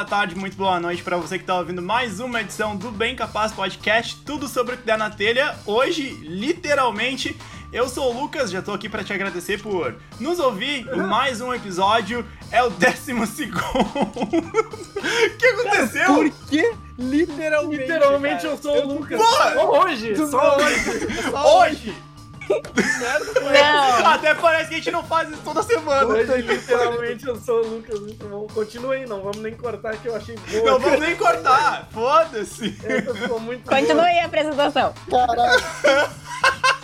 boa tarde, muito boa noite para você que tá ouvindo mais uma edição do Bem Capaz Podcast, tudo sobre o que der na telha. Hoje, literalmente, eu sou o Lucas, já tô aqui para te agradecer por nos ouvir em mais um episódio. É o décimo segundo. O que aconteceu? Por que literalmente? Literalmente cara? eu sou o Lucas. Porra! Só hoje, só não- hoje. Hoje! Não. Até parece que a gente não faz isso toda semana. Hoje, literalmente, eu sou o Lucas. Muito bom. Continua aí, não vamos nem cortar que eu achei boa. Não vamos nem cortar, foda-se. Essa ficou muito. Continue aí a apresentação.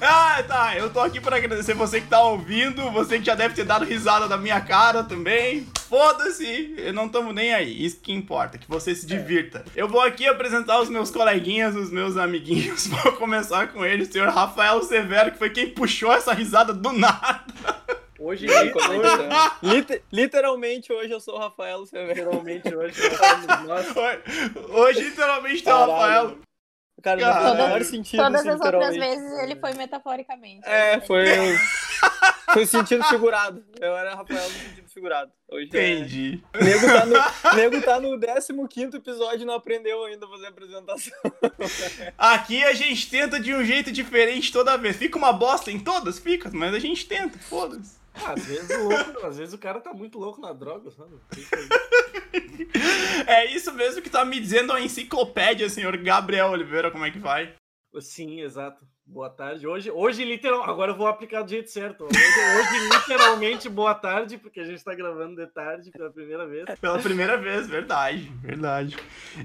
Ah, tá. Eu tô aqui pra agradecer você que tá ouvindo, você que já deve ter dado risada da minha cara também. Foda-se, não tamo nem aí. Isso que importa, que você se divirta. Eu vou aqui apresentar os meus coleguinhas, os meus amiguinhos. Vou começar com ele, o senhor Rafael Severo, que foi quem puxou essa risada do nada. Hoje, é tá? Liter- literalmente hoje eu sou o Rafael Severo. literalmente, hoje, nós somos nós. Hoje, literalmente, tem o Caralho. Rafael. Cara, não faz o Todas- menor sentido Todas esse as outras vezes ele foi metaforicamente. É, foi. Foi sentido figurado. Eu era Rafael no sentido Hoje é- Entendi. O nego tá no, nego tá no 15 episódio e não aprendeu ainda a fazer a apresentação. Aqui a gente tenta de um jeito diferente toda vez. Fica uma bosta em todas? Fica, mas a gente tenta, foda-se. Ah, Às vezes, louco, às vezes o cara tá muito louco na droga, sabe? É isso mesmo que tá me dizendo a enciclopédia, senhor Gabriel Oliveira, como é que vai? Sim, exato. Boa tarde. Hoje, hoje literal, agora eu vou aplicar do jeito certo. Hoje, hoje, literalmente, boa tarde, porque a gente tá gravando de tarde pela primeira vez. Pela primeira vez, verdade, verdade.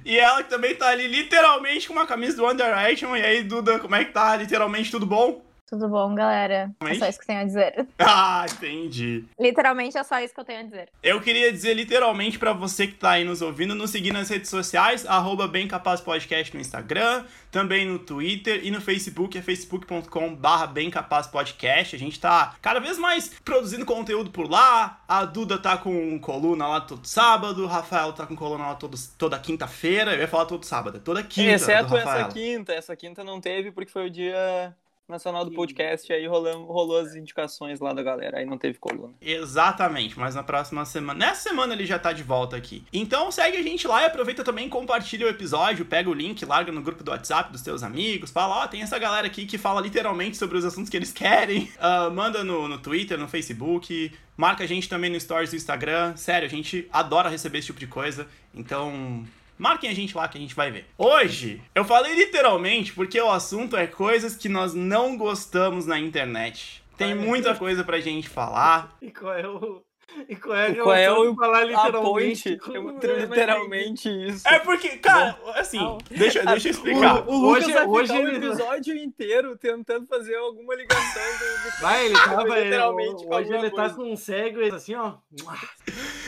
E ela que também tá ali literalmente com uma camisa do One Direction. E aí, Duda, como é que tá? Literalmente tudo bom? Tudo bom, galera? É só isso que eu tenho a dizer. Ah, entendi. Literalmente é só isso que eu tenho a dizer. Eu queria dizer literalmente pra você que tá aí nos ouvindo, nos seguir nas redes sociais, arroba Bem Capaz Podcast no Instagram, também no Twitter e no Facebook, é facebook.com barra Bem Capaz Podcast. A gente tá cada vez mais produzindo conteúdo por lá. A Duda tá com coluna lá todo sábado, o Rafael tá com coluna lá todo, toda quinta-feira. Eu ia falar todo sábado, é toda quinta. Exceto do essa quinta. Essa quinta não teve porque foi o dia nacional do podcast. Aí rolou, rolou as indicações lá da galera. Aí não teve coluna. Exatamente, mas na próxima semana. Nessa semana ele já tá de volta aqui. Então segue a gente lá e aproveita também, compartilha o episódio, pega o link, larga no grupo do WhatsApp dos teus amigos, fala, ó, tem essa galera aqui que fala literalmente sobre os assuntos que eles querem. Ah, manda no, no Twitter, no Facebook, marca a gente também no Stories do Instagram. Sério, a gente adora receber esse tipo de coisa. Então. Marquem a gente lá que a gente vai ver. Hoje, eu falei literalmente porque o assunto é coisas que nós não gostamos na internet. Tem muita coisa pra gente falar. E qual é o. E qual é a qual é o- falar literalmente? ponte, eu- literalmente isso. É porque, cara, assim, Não. deixa, deixa eu explicar. O, o Lucas Hoje- vai hoje ficar o ele- episódio inteiro tentando fazer alguma ligação do, do Vai, ele tava. ele- Literalmente com hoje ele tá coisa. com um cego assim, ó.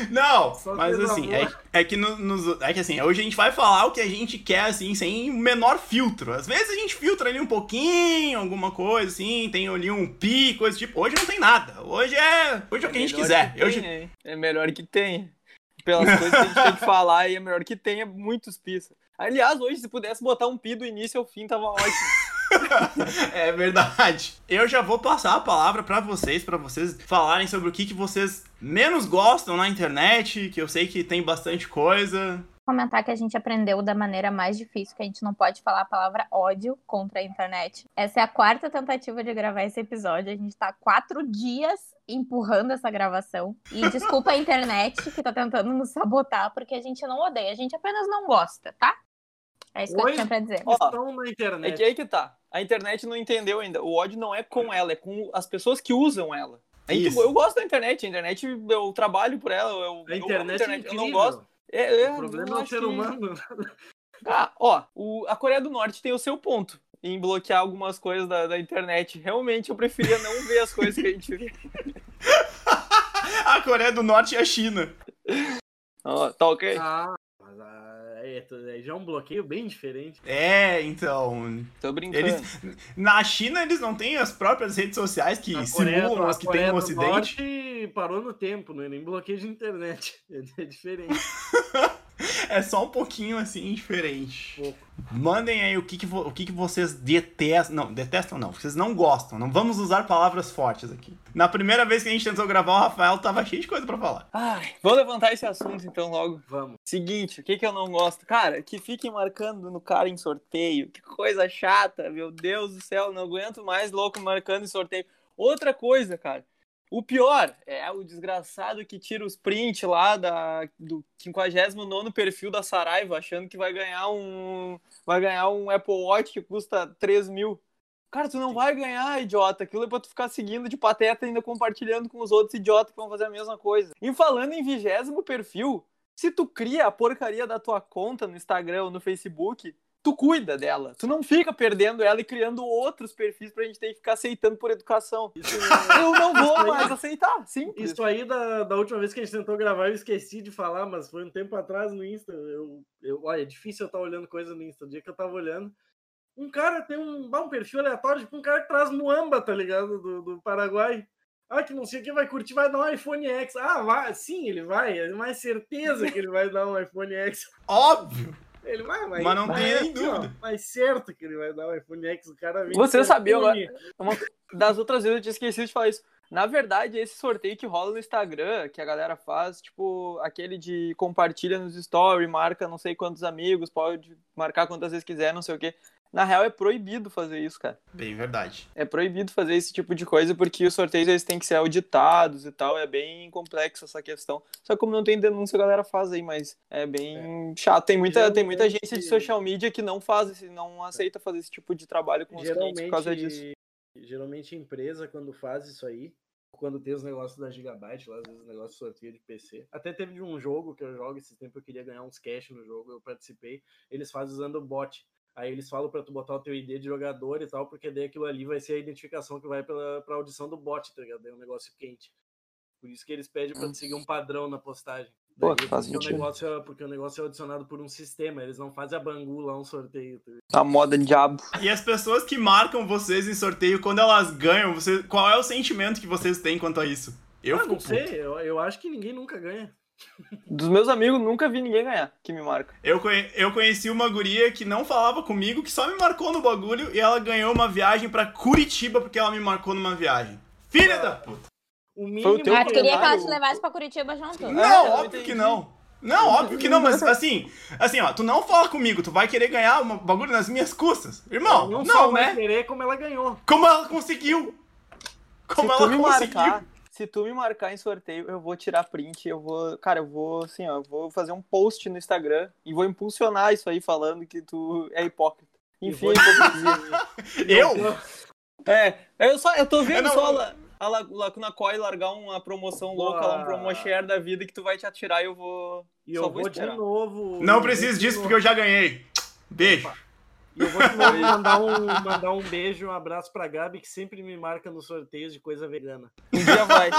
Não, Só mas assim, é, é que no- nos, é que assim, hoje a gente vai falar o que a gente quer, assim, sem o menor filtro. Às vezes a gente filtra ali um pouquinho, alguma coisa, assim, tem ali um pi, coisa tipo. Hoje não tem nada. Hoje é. Hoje é o que a gente quiser. que Hoje? É melhor que tenha. Pelas coisas que a gente tem que falar, aí é melhor que tenha muitos pis. Aliás, hoje, se pudesse botar um pi do início ao fim, tava ótimo. É verdade. Eu já vou passar a palavra pra vocês, pra vocês falarem sobre o que, que vocês menos gostam na internet, que eu sei que tem bastante coisa. Comentar que a gente aprendeu da maneira mais difícil, que a gente não pode falar a palavra ódio contra a internet. Essa é a quarta tentativa de gravar esse episódio. A gente tá há quatro dias empurrando essa gravação. E desculpa a internet que tá tentando nos sabotar, porque a gente não odeia, a gente apenas não gosta, tá? É isso que Oi? eu tinha pra dizer. Ó, Estão na É internet. que aí que tá. A internet não entendeu ainda. O ódio não é com ela, é com as pessoas que usam ela. A Isso. eu gosto da internet. A internet, eu trabalho por ela. Eu, eu amo A internet, é eu não gosto. É, é, O problema é o ser que- humano. Ah, ó, o- a Coreia do Norte tem o seu ponto em bloquear algumas coisas da, da internet. Realmente, eu preferia não ver as coisas que a gente vê. a Coreia do Norte e a China. Ó, tá ok? Ah, mas ah, é, é já um bloqueio bem diferente. É, então. Tô brincando. Eles, na China, eles não têm as próprias redes sociais que Coreia- simulam as que Coreia tem no Ocidente. Norte parou no tempo, não é nem bloqueio de internet. É diferente. É só um pouquinho assim diferente. Pouco. Mandem aí o que, que, vo- o que, que vocês detestam. Não, detestam não. Vocês não gostam. Não vamos usar palavras fortes aqui. Na primeira vez que a gente tentou gravar, o Rafael tava cheio de coisa pra falar. Ai, vou levantar esse assunto então logo. Vamos. Seguinte, o que que eu não gosto? Cara, que fiquem marcando no cara em sorteio. Que coisa chata, meu Deus do céu. Não aguento mais louco marcando em sorteio. Outra coisa, cara. O pior é o desgraçado que tira os prints lá da, do 59 perfil da Saraiva, achando que vai ganhar um. Vai ganhar um Apple Watch que custa 3 mil. Cara, tu não vai ganhar, idiota. Aquilo é pra tu ficar seguindo de pateta e ainda compartilhando com os outros idiotas que vão fazer a mesma coisa. E falando em vigésimo perfil, se tu cria a porcaria da tua conta no Instagram ou no Facebook, tu cuida dela. Tu não fica perdendo ela e criando outros perfis pra gente ter que ficar aceitando por educação. Isso, Eu não vou mais aceitar. Simples. isso aí da, da última vez que a gente tentou gravar, eu esqueci de falar, mas foi um tempo atrás no Insta. Eu, eu, olha, é difícil eu estar olhando coisa no Insta. O dia que eu tava olhando, um cara tem um, um perfil aleatório, tipo um cara que traz muamba, tá ligado? Do, do Paraguai. Ah, que não sei o que vai curtir, vai dar um iPhone X. Ah, vai, sim, ele vai. É mais certeza que ele vai dar um iPhone X. Óbvio! Ele vai, vai. Mas não vai, tem nem ó, dúvida. Mas certo que ele vai dar um iPhone X. O cara vem Você sabia iPhone. Uma- das outras vezes eu tinha esquecido de falar isso. Na verdade, esse sorteio que rola no Instagram, que a galera faz, tipo, aquele de compartilha nos stories, marca não sei quantos amigos, pode marcar quantas vezes quiser, não sei o quê. Na real, é proibido fazer isso, cara. Bem verdade. É proibido fazer esse tipo de coisa porque os sorteios eles têm que ser auditados e tal. É bem complexo essa questão. Só que como não tem denúncia, a galera faz aí, mas é bem chato. Tem muita, tem muita agência de social media que não faz, não aceita fazer esse tipo de trabalho com os clientes por causa disso. Geralmente, a empresa, quando faz isso aí, quando tem os negócios da Gigabyte, lá, às vezes os negócios de sorteio de PC. Até teve de um jogo que eu jogo esse tempo, eu queria ganhar uns cash no jogo, eu participei. Eles fazem usando o bot. Aí eles falam pra tu botar o teu ID de jogador e tal, porque daí aquilo ali vai ser a identificação que vai pela, pra audição do bot, tá ligado? É um negócio quente. Por isso que eles pedem pra tu seguir um padrão na postagem. Pô, Daí, faz porque, o sentido. negócio é, porque o negócio é adicionado por um sistema, eles não fazem a Bangu lá um sorteio. Tá? A moda diabo. E as pessoas que marcam vocês em sorteio, quando elas ganham, você, qual é o sentimento que vocês têm quanto a isso? Eu Ah, não sei, eu, eu acho que ninguém nunca ganha. Dos meus amigos, nunca vi ninguém ganhar que me marca. Eu, conhe- eu conheci uma guria que não falava comigo, que só me marcou no bagulho e ela ganhou uma viagem pra Curitiba porque ela me marcou numa viagem. Filha da puta! O o mínimo teu Ah, tu queria que ela te levasse pra Curitiba junto? Não, É, eu óbvio que não. Não, óbvio que não, mas assim, assim, ó, tu não fala comigo, tu vai querer ganhar um bagulho nas minhas custas. Irmão, não, não, só vai né? querer como ela ganhou. Como ela conseguiu? Como se tu ela me conseguiu? marcar, se tu me marcar em sorteio, eu vou tirar print, eu vou, cara, eu vou assim, ó, eu vou fazer um post no Instagram e vou impulsionar isso aí falando que tu é hipócrita. Enfim, vou- hipocrisia. Eu? é, eu só, eu tô Eu vendo não- só a, a, La- Lacuna Coil largar uma promoção louca lá, um Boa. promo share da vida que tu vai te atirar e eu vou E só eu vou vou de novo. Não eu preciso vou disso porque eu já ganhei. Beijo. E eu vou de novo mandar um, mandar um beijo, um abraço pra Gabi, que sempre me marca nos sorteios de coisa vegana. Um dia vai.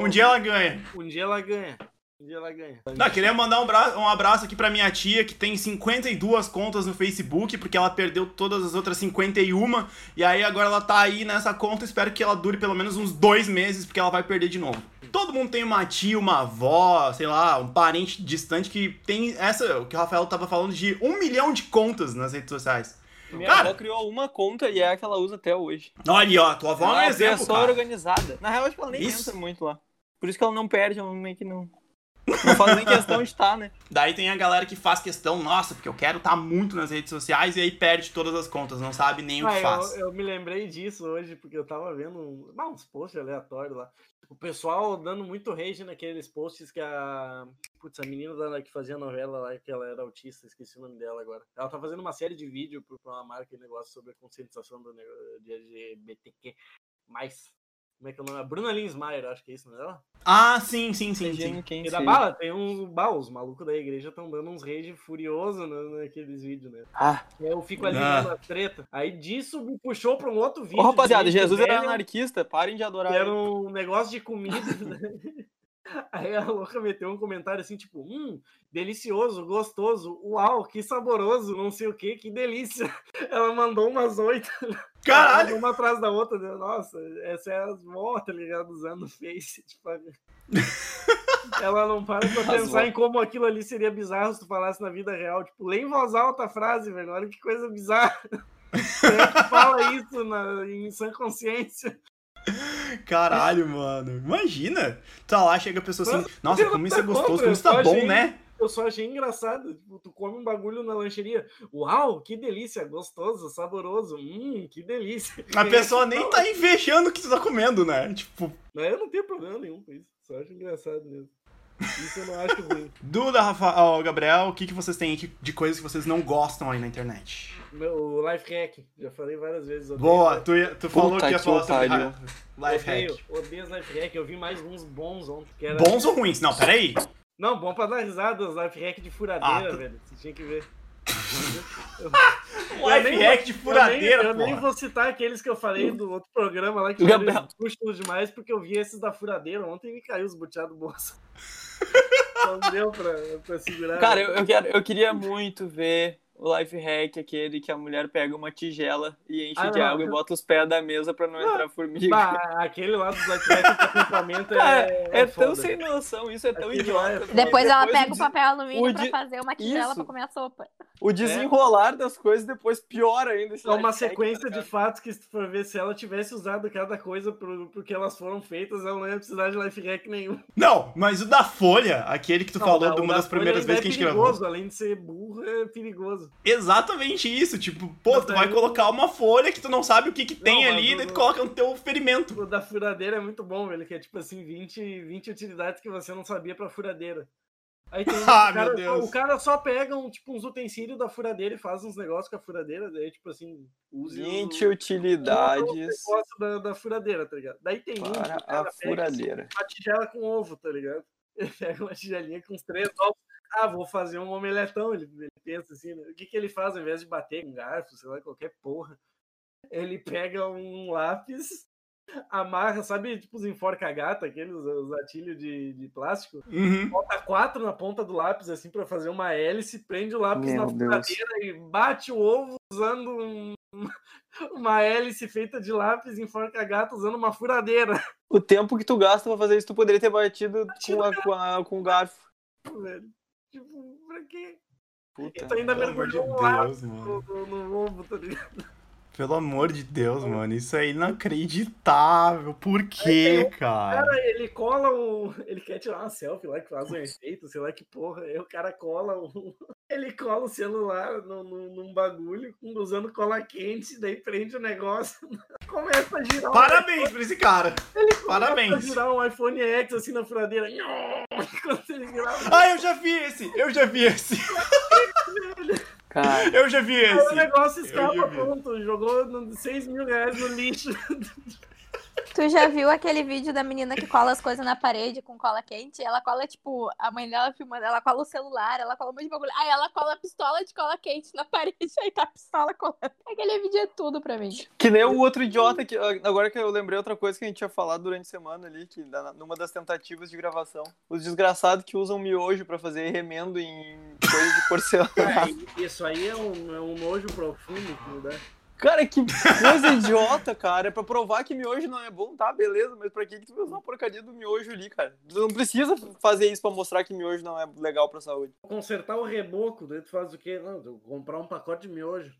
um dia ela ganha. Um dia ela ganha. Um dia ela ganha. Não, queria mandar um, bra- um abraço aqui pra minha tia, que tem 52 contas no Facebook, porque ela perdeu todas as outras 51, e aí agora ela tá aí nessa conta, espero que ela dure pelo menos uns dois meses, porque ela vai perder de novo. Todo mundo tem uma tia, uma avó, sei lá, um parente distante que tem essa, o que o Rafael tava falando, de um milhão de contas nas redes sociais. Minha Cara- avó criou uma conta e é a que ela usa até hoje. Olha ó, tua avó é um Ela exemplo, pessoa cara. organizada. Na real, acho que ela nem Isso. entra muito lá. Por isso que ela não perde, ela meio que não. Não faz nem questão de estar, né? Daí tem a galera que faz questão, nossa, porque eu quero estar muito nas redes sociais, e aí perde todas as contas, não sabe nem o que Ah, faz. eu, eu me lembrei disso hoje, porque eu tava vendo um, ah, uns posts aleatórios lá. O pessoal dando muito rage naqueles posts que a. Putz, a menina da- que fazia novela lá, que ela era autista, esqueci o nome dela agora. Ela tá fazendo uma série de vídeos pra uma marca e negócio sobre a conscientização do negócio de LGBTQ. Mais. Como é que é o nome? A Bruna Linsmeyer, acho que é isso, não é dela? Ah, sim, sim, sim, sim. E da bala, tem um. Bah, os malucos da igreja estão dando uns rage furioso na- naqueles vídeos, né? Ah, Eu fico ali Ah. vendo a treta. Aí disso me puxou pra um outro vídeo. Ô, rapaziada, Jesus era velha, anarquista, parem de adorar. Era um negócio de comida. né? Aí a louca meteu um comentário assim, tipo, hum, delicioso, gostoso, uau, que saboroso, não sei o que, que delícia. Ela mandou umas oito, Caralho! uma atrás da outra. né? Nossa, essa é as vó, tá ligado? Usando o Face. Tipo, Ela não para pra pensar em como aquilo ali seria bizarro se tu falasse na vida real. Tipo, lê em voz alta a frase, velho. Olha que coisa bizarra. Quem é que fala isso na, em sã consciência? Caralho, mano. Imagina. Tá lá, chega a pessoa assim, nossa, como isso é gostoso, como isso tá bom, né? Eu só achei engraçado. Tipo, tu come um bagulho na lancheria. Uau, que delícia, gostoso, saboroso. Hum, que delícia. A é pessoa nem tá invejando o que tu tá comendo, né? Tipo, Mas eu não tenho problema nenhum com isso. Só acho engraçado mesmo. Isso eu não acho ruim. Duda, Rafa, ó, Gabriel, o que, que vocês têm aqui de coisas que vocês não gostam aí na internet? Meu life hack, já falei várias vezes. odeio- Boa, tu, ia- tu falou que ia que falar sobre pariu. ra- life Odeio, hack. odeio os life hack. Eu vi mais uns bons ontem. Que era... Bons ou ruins? Não, peraí. Não, bom pra dar risada, os life hack de furadeira, Ah, tu- velho. Você tinha que ver. Life hack de Eu nem, furadeira, eu nem vou citar aqueles que eu falei do outro programa lá que eram custos demais, porque eu vi esses da furadeira ontem e me caiu os boteados do bolso. Não deu pra, pra segurar. Cara, eu, eu, quero, eu queria muito ver o life hack, aquele que a mulher pega uma tigela e enche Ah, de não. água e bota os pés da mesa pra não entrar formiga. Bah, aquele lá dos life hack é, Cara, é, tão foda. sem noção, isso é tão é idiota. foda. Depois ela o pega o des- papel alumínio o pra de- fazer uma tigela pra comer a sopa. O desenrolar das coisas depois piora ainda. esse É uma hack, sequência tá de fatos que, se tu for ver, se ela tivesse usado cada coisa pro, porque elas foram feitas, ela não ia precisar de life hack nenhum. Não, mas o da Folha, aquele que tu Não, falou o de uma da das primeiras vezes que a gente é gravou. perigoso, Além de ser burro, é perigoso. Exatamente isso, tipo, pô, tu vai colocar uma folha que tu não sabe o que que tem mas ali, o- daí tu coloca no teu ferimento. O da furadeira é muito bom, velho, que é tipo assim, 20, 20 utilidades que você não sabia pra furadeira. Aí tem um, Ah, o, cara, meu Deus. o cara só pega um, tipo, uns utensílios da furadeira e faz uns negócios com a furadeira, daí tipo assim, use o- 20 o utilidades negócio da, da furadeira, tá ligado? Daí tem um que para o cara a pega, furadeira. uma tigela com ovo, tá ligado? Ele pega uma tigelinha com uns três ovos. Ah, vou fazer um omeletão. Ele, ele pensa assim, né? O que, que ele faz ao invés de bater com garfo, sei lá, qualquer porra? Ele pega um lápis, amarra, sabe, tipo os enforca-gata, aqueles os atilhos de, de plástico? Uhum. Bota quatro na ponta do lápis, assim, pra fazer uma hélice, prende o lápis Meu na furadeira e bate o ovo usando um- uma hélice feita de lápis enforca-gata usando uma furadeira. O tempo que tu gasta pra fazer isso, tu poderia ter batido com, a, com, a- com o garfo. velho. Tipo, pra quê? Puta. Tu ainda Pelo amor de Deus, mano. no, ovo, tá ligado? Pelo amor de Deus, mano. Isso é inacreditável. Por quê, cara? Cara, ele cola o. Ele quer tirar uma selfie lá que faz um efeito, sei lá que porra. Aí o cara cola o. Ele cola o celular no, no, num bagulho usando cola quente, daí prende o negócio. Começa a girar. um- Parabéns pra esse cara. Começa a Parabéns. girar um iPhone X assim na furadeira. Enquanto ele girava. Ah, eu já vi esse. Eu já vi esse. Cara, Eu já vi Aí o esse. negócio escapa pronto. Jogou no- 6 mil reais no lixo. Tu já viu aquele vídeo da menina que cola as coisas na parede com cola quente? Ela cola, tipo, a mãe dela filmando, ela cola o celular, ela cola um monte de bagulho. Aí ela cola a pistola de cola quente na parede, aí tá a pistola colando. Aquele vídeo é tudo pra mim. que nem o outro idiota que. Agora que eu lembrei outra coisa que a gente tinha falado durante a semana ali, que numa das tentativas de gravação. Os desgraçados que usam miojo pra fazer remendo em coisa de porcelana. É, isso aí é um, é um nojo profundo dá. Cara, que coisa idiota, cara. É pra provar que miojo não é bom, tá? Beleza, mas pra que, que tu vai usar uma porcaria do miojo ali, cara? Tu não precisa fazer isso pra mostrar que miojo não é legal pra saúde. Consertar o reboco, daí tu faz o quê? Não, comprar um pacote de miojo.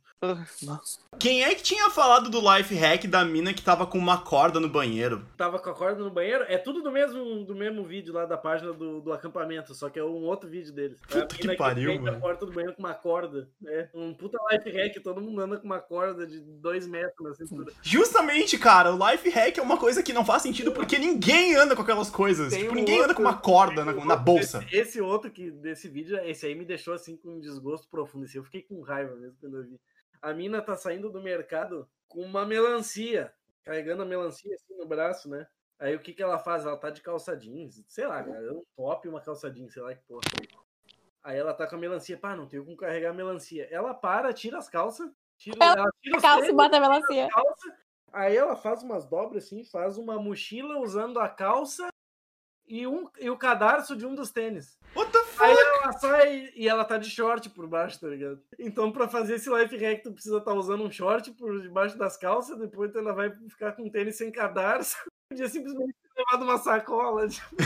Quem é que tinha falado do life hack da mina que tava com uma corda no banheiro? Tava com a corda no banheiro. É tudo do mesmo, do mesmo vídeo lá da página do, do acampamento, só que é um outro vídeo deles. É a Puta que mina pariu, a mano. porta do banheiro com uma corda. É um puta life hack, todo mundo anda com uma corda de dois metros na cintura. Justamente, cara, o life hack é uma coisa que não faz sentido porque ninguém anda com aquelas coisas. Tem tipo, um ninguém anda outro- com uma corda na, na bolsa. Desse, esse outro que desse vídeo, esse aí me deixou assim com um desgosto profundo. Assim, eu fiquei com raiva mesmo quando eu vi. A mina tá saindo do mercado com uma melancia, carregando a melancia assim no braço, né? Aí o que que ela faz? Ela tá de calça jeans, sei lá, cara, um top e uma calça jeans, sei lá que porra. Aí ela tá com a melancia, pá, não tenho como carregar a melancia. Ela para, tira as calças, tira, Ela ela tira A calça e bota a melancia. calça. Aí ela faz umas dobras assim, faz uma mochila usando a calça e, um, e o cadarço de um dos tênis. What the fuck? Aí ela sai e ela tá de short por baixo, tá ligado? Então pra fazer esse life hack tu precisa estar usando um short por debaixo das calças, depois tu ainda vai ficar com um tênis sem cadarço. Podia simplesmente ter levado uma sacola. Tipo.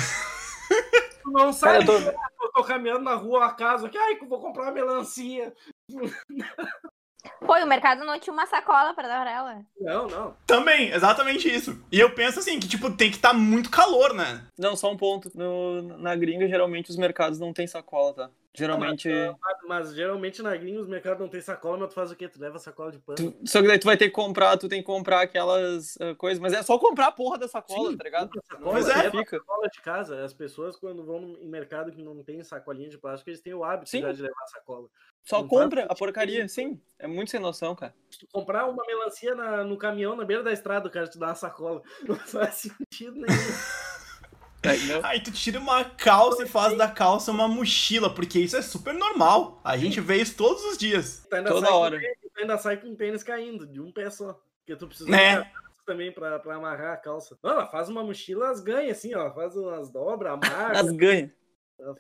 Tu não sai, Cara, eu tô... eu tô caminhando na rua, a casa, que ai, vou comprar uma melancia. Pô, e o mercado não tinha uma sacola pra dar pra ela. Não, não. Também, exatamente isso. E eu penso assim, que tipo, tem que estar tá muito calor, né? Não, só um ponto. No, na gringa, geralmente, os mercados não tem sacola, tá? Geralmente. Mas, mas, geralmente na gringa os mercados não tem sacola, mas tu faz o quê? Tu leva sacola de pano. Tu, só que daí tu vai ter que comprar, tu tem que comprar aquelas uh, coisas, mas é só comprar a porra da sacola, Sim, tá ligado? Sacola, Pois é. fica. sacola de casa. As pessoas, quando vão em mercado que não tem sacolinha de plástico, eles têm o hábito Sim. já de levar sacola. Só Não compra faz a porcaria, sim. É muito sem noção, cara. Se tu comprar uma melancia na- no caminhão na beira da estrada, o cara te dá uma sacola. Não faz sentido nenhum. Aí tu tira uma calça e faz da calça uma mochila, porque isso é super normal. A gente vê isso todos os dias. Tu ainda Toda com hora. tu ainda sai com o tênis caindo, de um pé só. Porque tu precisa Né? também pra, pra amarrar a calça. Não, ela faz uma mochila, as ganha assim, ó. Faz umas dobras, amarra. As ganha.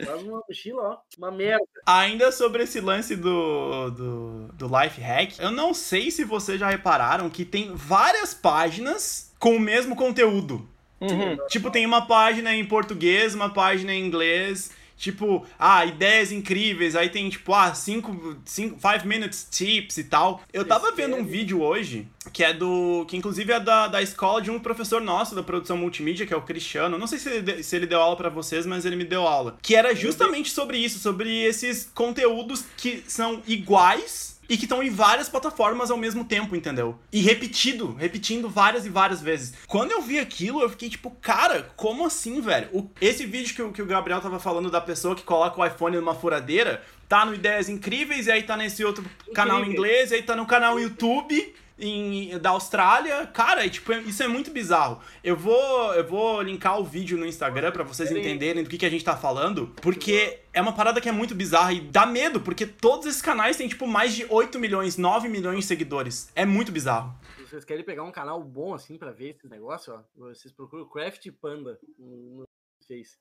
Faz uma mochila, ó. Uma merda. Ainda sobre esse lance do, do, do life hack, eu não sei se vocês já repararam que tem várias páginas com o mesmo conteúdo. Uhum. Tipo, tem uma página em português, uma página em inglês. Tipo, ah, ideias incríveis. Aí tem, tipo, ah, 5 five minutes tips e tal. Eu tava vendo um vídeo hoje que é do. que inclusive é da, da escola de um professor nosso da produção multimídia, que é o Cristiano. Não sei se ele, se ele deu aula pra vocês, mas ele me deu aula. Que era justamente sobre isso, sobre esses conteúdos que são iguais e que estão em várias plataformas ao mesmo tempo, entendeu? E repetido, repetindo várias e várias vezes. Quando eu vi aquilo, eu fiquei tipo, cara, como assim, velho? O- esse vídeo que, o- que o Gabriel tava falando da pessoa que coloca o iPhone numa furadeira, tá no Ideias Incríveis, e aí tá nesse outro canal em inglês, e aí tá no canal YouTube. Em- da Austrália, cara, e, tipo, isso é muito bizarro. Eu vou, eu vou linkar o vídeo no Instagram pra vocês entenderem do que, que a gente tá falando, porque é uma parada que é muito bizarra e dá medo, porque todos esses canais têm, tipo, mais de 8 milhões, 9 milhões de seguidores. É muito bizarro. Se vocês querem pegar um canal bom assim pra ver esse negócio, ó, vocês procuram Craft Panda no Face.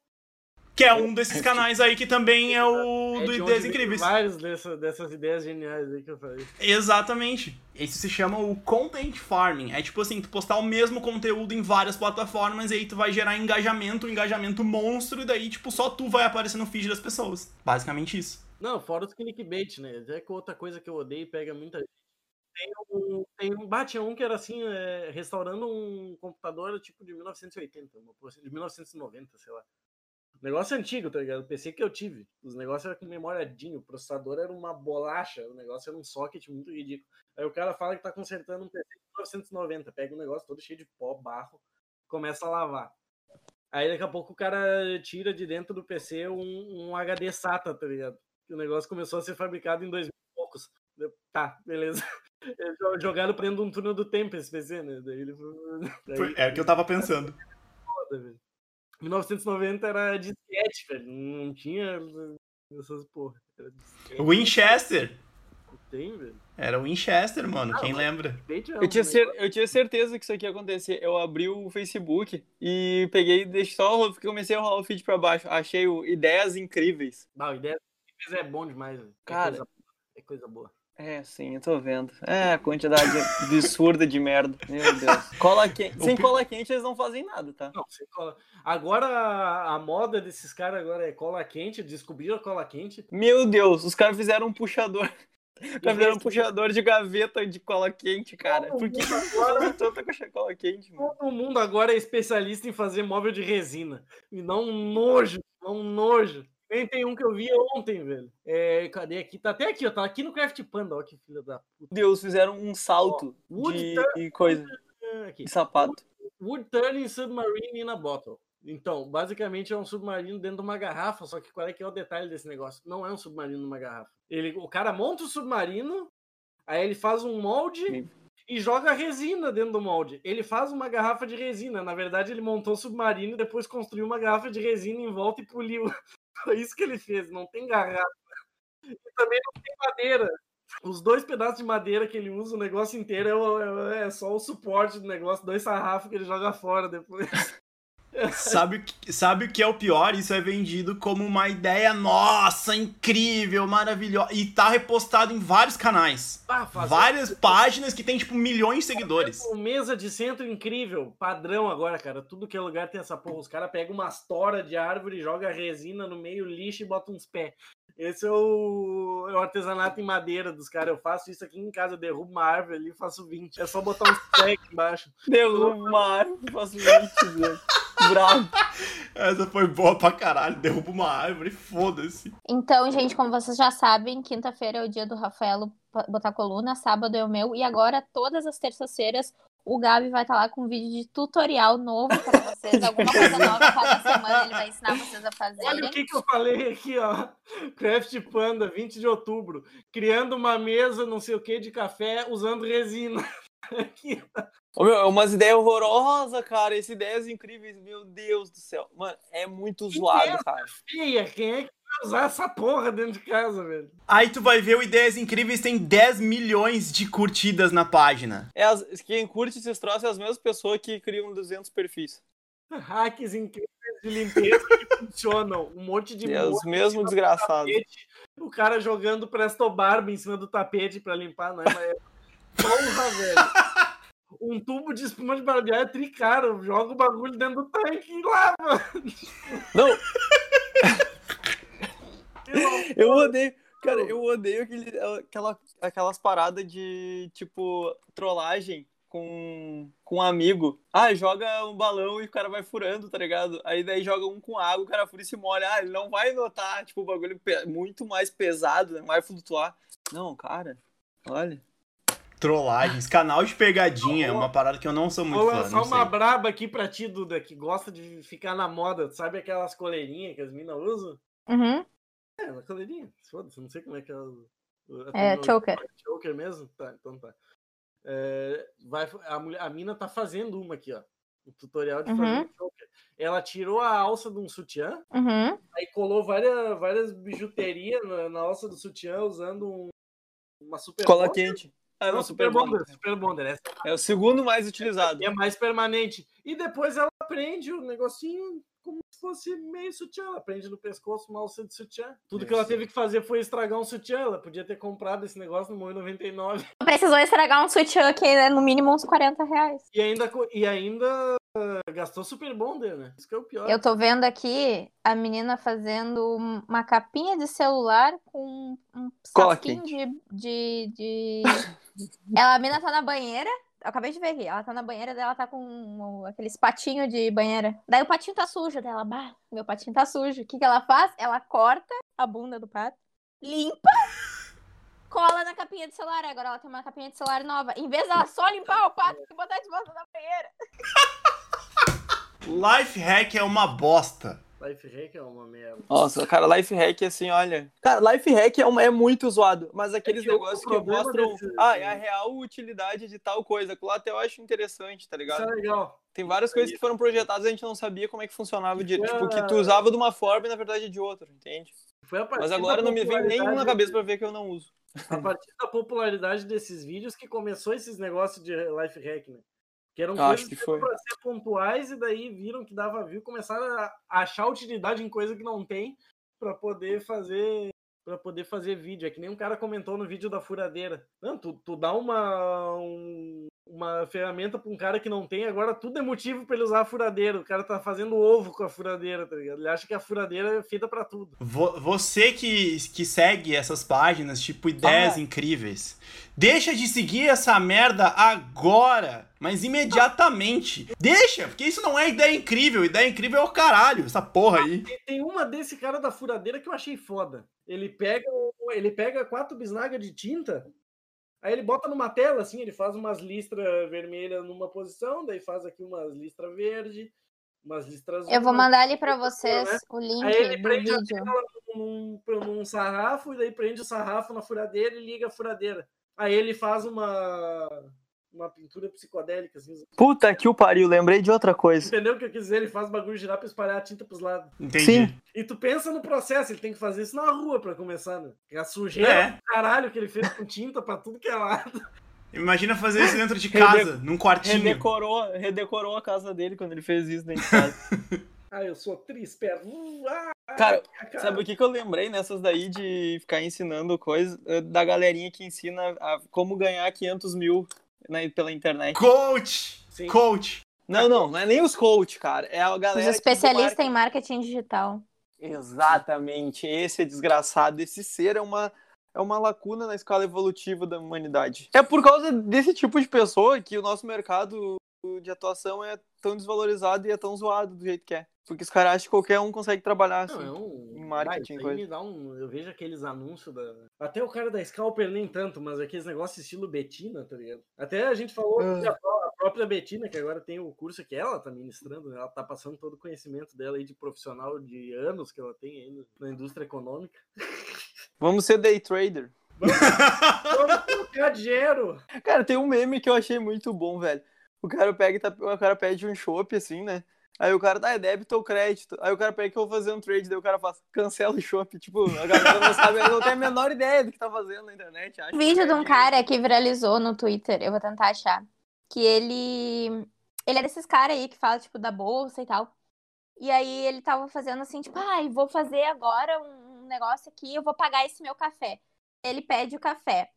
Que é um desses canais aí que também é o É do Ideias Incríveis. Vários dessa, dessas ideias geniais aí que eu falei. Exatamente. Esse se chama o Content Farming. É tipo assim, tu postar o mesmo conteúdo em várias plataformas e aí tu vai gerar engajamento, um engajamento monstro, e daí, tipo, só tu vai aparecer no feed das pessoas. Basicamente isso. Não, fora os clickbait, né? É que outra coisa que eu odeio e pega muita gente. Tem um, tem um, tinha um que era assim, é, restaurando um computador tipo de 1980, uma porra assim, de 1990, sei lá. Negócio antigo, tá ligado? O PC que eu tive. Os negócios eram com memória DIN, o processador era uma bolacha, o negócio era um socket muito ridículo. Aí o cara fala que tá consertando um PC de 1990, pega um negócio todo cheio de pó, barro, começa a lavar. Aí daqui a pouco o cara tira de dentro do PC um, um HD SATA, tá ligado? Que o negócio começou a ser fabricado em 2000 e poucos. Tá, beleza. Jo- Jogaram de um túnel do tempo esse PC, né? Daí ele daí, É o que eu tava pensando. foda, velho. 1990 era disquete, velho. Não tinha essas porra. Era disquete. Winchester. Tem, velho. Era o Winchester, mano. Ah, Quem mas- lembra? É Eu tinha, cer- eu tinha certeza que isso aqui ia acontecer. Eu abri o Facebook e peguei, deixei só, comecei a rolar o feed pra baixo. Achei o Ideias Incríveis. Não, ideia é bom demais, velho. É Cara. coisa- É coisa boa. É, sim, eu tô vendo. É, a quantidade absurda de merda. Meu Deus. Cola quente. Sem cola quente eles não fazem nada, tá? Não, sem cola. Agora a, moda desses caras agora é cola quente, descobriram a cola quente. Meu Deus, os caras fizeram um puxador. Fizeram um puxador de gaveta de cola quente, cara. Por que agora tanta cola quente, mano? Todo mundo agora é especialista em fazer móvel de resina. Me dá um nojo, dá um nojo. Nem tem um que eu vi ontem, velho. É, cadê aqui? Tá até aqui, ó. Tá aqui no Craft Panda, ó, que filha da puta. Deus, fizeram um salto Wood de, de coisa, Aqui. de sapato. Wood Turning Submarine in a Bottle. Então, basicamente é um submarino dentro de uma garrafa, só que qual é que é o detalhe desse negócio? Não é um submarino numa garrafa. Ele, o cara monta o submarino, aí ele faz um molde Sim. e joga resina dentro do molde. Ele faz uma garrafa de resina. Na verdade, ele montou o submarino e depois construiu uma garrafa de resina em volta e poliu. Foi isso que ele fez, não tem garrafa. E também não tem madeira. Os dois pedaços de madeira que ele usa, o negócio inteiro é, o- é- é só o suporte do negócio, dois sarrafos que ele joga fora depois. Sabe, o que- sabe o que é o pior? Isso é vendido como uma ideia nossa, incrível, maravilhosa. E tá repostado em vários canais. Ah, Várias páginas que tem, tipo, milhões de seguidores. um mesa de centro incrível, padrão agora, cara. Tudo que é lugar tem essa porra. Os caras pegam umas toras de árvore, joga resina no meio, lixa e bota uns pés. Esse é o, é o artesanato em madeira dos caras. Eu faço isso aqui em casa, eu derrubo uma árvore ali e faço 20. É só botar uns pés aqui embaixo. Derruba uma árvore, faço lente, velho. Bravo. Essa foi boa pra caralho. Derruba uma árvore, foda-se. Então, gente, como vocês já sabem, quinta-feira é o dia do Rafaelo botar coluna, sábado é o meu, e agora, todas as terças-feiras, o Gabi vai estar lá com um vídeo de tutorial novo pra vocês, alguma coisa nova cada semana ele vai ensinar vocês a Olha fazerem. o que, que eu falei aqui, ó. Craft Panda, 20 de outubro. Criando uma mesa, não sei o que, de café usando resina. Aqui. Ô, meu, é umas ideias horrorosas, cara. Essas ideias incríveis, meu Deus do céu. Mano, é muito Que zoado, merda. cara. Feia, quem é que vai usar essa porra dentro de casa, velho? Aí tu vai ver o Ideias Incríveis tem 10 milhões de curtidas na página. É as, quem curte esses troços é as mesmas pessoas que criam 200 perfis. Hacks incríveis de limpeza que funcionam. Um monte de É os mesmos desgraçados. tapete, O cara jogando Presto Barba em cima do tapete pra limpar, não é? Mas é... Porra, velho. Um tubo de espuma de barbear é tricaro. Joga o bagulho dentro do tanque e lava. Não, eu odeio. Cara, eu odeio aquele, aquela, aquelas paradas de, tipo, trollagem com, com um amigo. Ah, joga um balão e o cara vai furando, tá ligado? Aí daí joga um com água, o cara fura e se molha. Ah, ele não vai notar, tipo, o bagulho muito mais pesado, não vai flutuar. Não, cara, olha. Trollagens, canal de pegadinha, é uma parada que eu não sou muito Vou fã, lançar não uma sei. braba aqui pra ti, Duda, que gosta de ficar na moda. Sabe aquelas coleirinhas que as minas usam? Uhum. É, uma coleirinha. Foda-se, não sei como é que é o. o- a É, choker. Choker mesmo? Tá, então tá. É, vai, a, mulher- a mina tá fazendo uma aqui, ó. Um tutorial de fazer Uhum. um choker. Ela tirou a alça de um sutiã, Uhum. aí colou várias, várias bijuterias na, na alça do sutiã usando um, uma super Cola quente. Ah, Não, não, super bonder, bonder. super bonder. Essa É o segundo mais utilizado. é mais permanente. E depois ela prende o negocinho como se fosse meio sutiã. Ela prende no pescoço uma alça de sutiã. Tudo que ela Isso. teve que fazer foi estragar um sutiã. Ela podia ter comprado esse negócio no 1,99 Precisou estragar um sutiã que é no mínimo uns 40 reais. e ainda, e ainda gastou super bonder, né? Isso que é o pior. Eu tô vendo aqui a menina fazendo um- uma capinha de celular com um saquinho de, de, de... Ela, a menina tá na banheira. Eu acabei de ver aqui. Ela tá na banheira dela, tá com um- aqueles patinhos de banheira. Daí o patinho tá sujo dela. Bah, meu patinho tá sujo. O que, que ela faz? Ela corta a bunda do pato, limpa, cola na capinha de celular. Agora ela tem uma capinha de celular nova. Em vez dela só limpar o pato e botar de volta na banheira. Life hack é uma bosta. Life hack é uma merda. Nossa, cara, life hack, assim, olha. Cara, life hack é, uma- é muito zoado, mas aqueles que o negócios que mostram. desse- Ah, é a real utilidade de tal coisa. Lá até eu acho interessante, tá Isso ligado? é legal. Tem várias coisas que foram projetadas e a gente não sabia como é que funcionava de. Foi Tipo, que a- tu usava de uma forma e na verdade de outra, entende? Foi a partir Mas agora não me vem nenhum na cabeça pra ver que eu não uso. A partir da popularidade desses vídeos que começou esses negócios de life hack, né? Que eram coisas que que foi. ser pontuais e daí viram que dava view, começaram a achar utilidade em coisa que não tem pra poder fazer para poder fazer vídeo. É que nem um cara comentou no vídeo da furadeira. Não, tu, tu dá uma um- uma ferramenta pra um cara que não tem, agora tudo é motivo pra ele usar a furadeira. O cara tá fazendo ovo com a furadeira, tá ligado? Ele acha que a furadeira é feita pra tudo. Vo- Você que, que segue essas páginas, tipo ideias Ah. incríveis, deixa de seguir essa merda agora, mas imediatamente. Deixa, porque isso não é ideia incrível. Ideia incrível é o caralho, essa porra aí. Tem- Tem uma desse cara da furadeira que eu achei foda. Ele pega, o- ele pega quatro bisnagas de tinta, aí ele bota numa tela, assim, ele faz umas listras vermelhas numa posição, daí faz aqui umas listras verde, umas listras Eu vou mandar ali né? vocês o link Aí ele prende a tela num, num sarrafo, e daí prende o sarrafo na furadeira e liga a furadeira. Aí ele faz uma, uma pintura psicodélica, assim. Puta que o pariu, lembrei de outra coisa. Entendeu o que eu quis dizer? Ele faz o bagulho girar pra espalhar a tinta pros lados. Entendi. Sim. E tu pensa no processo, ele tem que fazer isso na rua pra começar, né? A sujeira É. do caralho que ele fez com tinta pra tudo que é lado. Imagina fazer isso dentro de casa, num quartinho. Redecorou, redecorou a casa dele quando ele fez isso dentro de casa. Ah, eu sou triste, ah, Cara, sabe o que, que eu lembrei nessas daí de ficar ensinando coisas da galerinha que ensina a como ganhar 500 mil né, pela internet? Coach! Sim. Coach! Não, não, não é nem os coach, cara. É a Os galera. especialistas que do em marketing digital. Exatamente. Esse é desgraçado. Esse ser é uma, é uma lacuna na escala evolutiva da humanidade. É por causa desse tipo de pessoa que o nosso mercado de atuação é tão desvalorizado e é tão zoado do jeito que é. Porque os caras acham que qualquer um consegue trabalhar assim. Não, é um... em marketing, Ah, coisa. me dá um... Eu vejo aqueles anúncios da. Até o cara da Scalper nem tanto, mas aqueles negócios estilo Betina, tá ligado? Até a gente falou Ah. que a pró- a própria Betina, que agora tem o curso que ela tá ministrando, né? ela tá passando todo o conhecimento dela aí de profissional de anos que ela tem aí na indústria econômica. Vamos ser day trader. Vamos colocar dinheiro! Cara, tem um meme que eu achei muito bom, velho. O cara pega e tá- o cara pede um chopp, assim, né? Aí o cara, tá, é débito ou crédito? Aí o cara pega que eu vou fazer um trade, daí o cara faz, cancela o chopp. Tipo, a galera não sabe, não tem a menor ideia do que tá fazendo na internet. acha que vídeo de um cara que viralizou no Twitter, eu vou tentar achar. Que ele. Ele é desses caras aí que fala, tipo, da bolsa e tal. E aí ele tava fazendo assim, tipo, ai, vou fazer agora um negócio aqui, eu vou pagar esse meu café. Ele pede o café.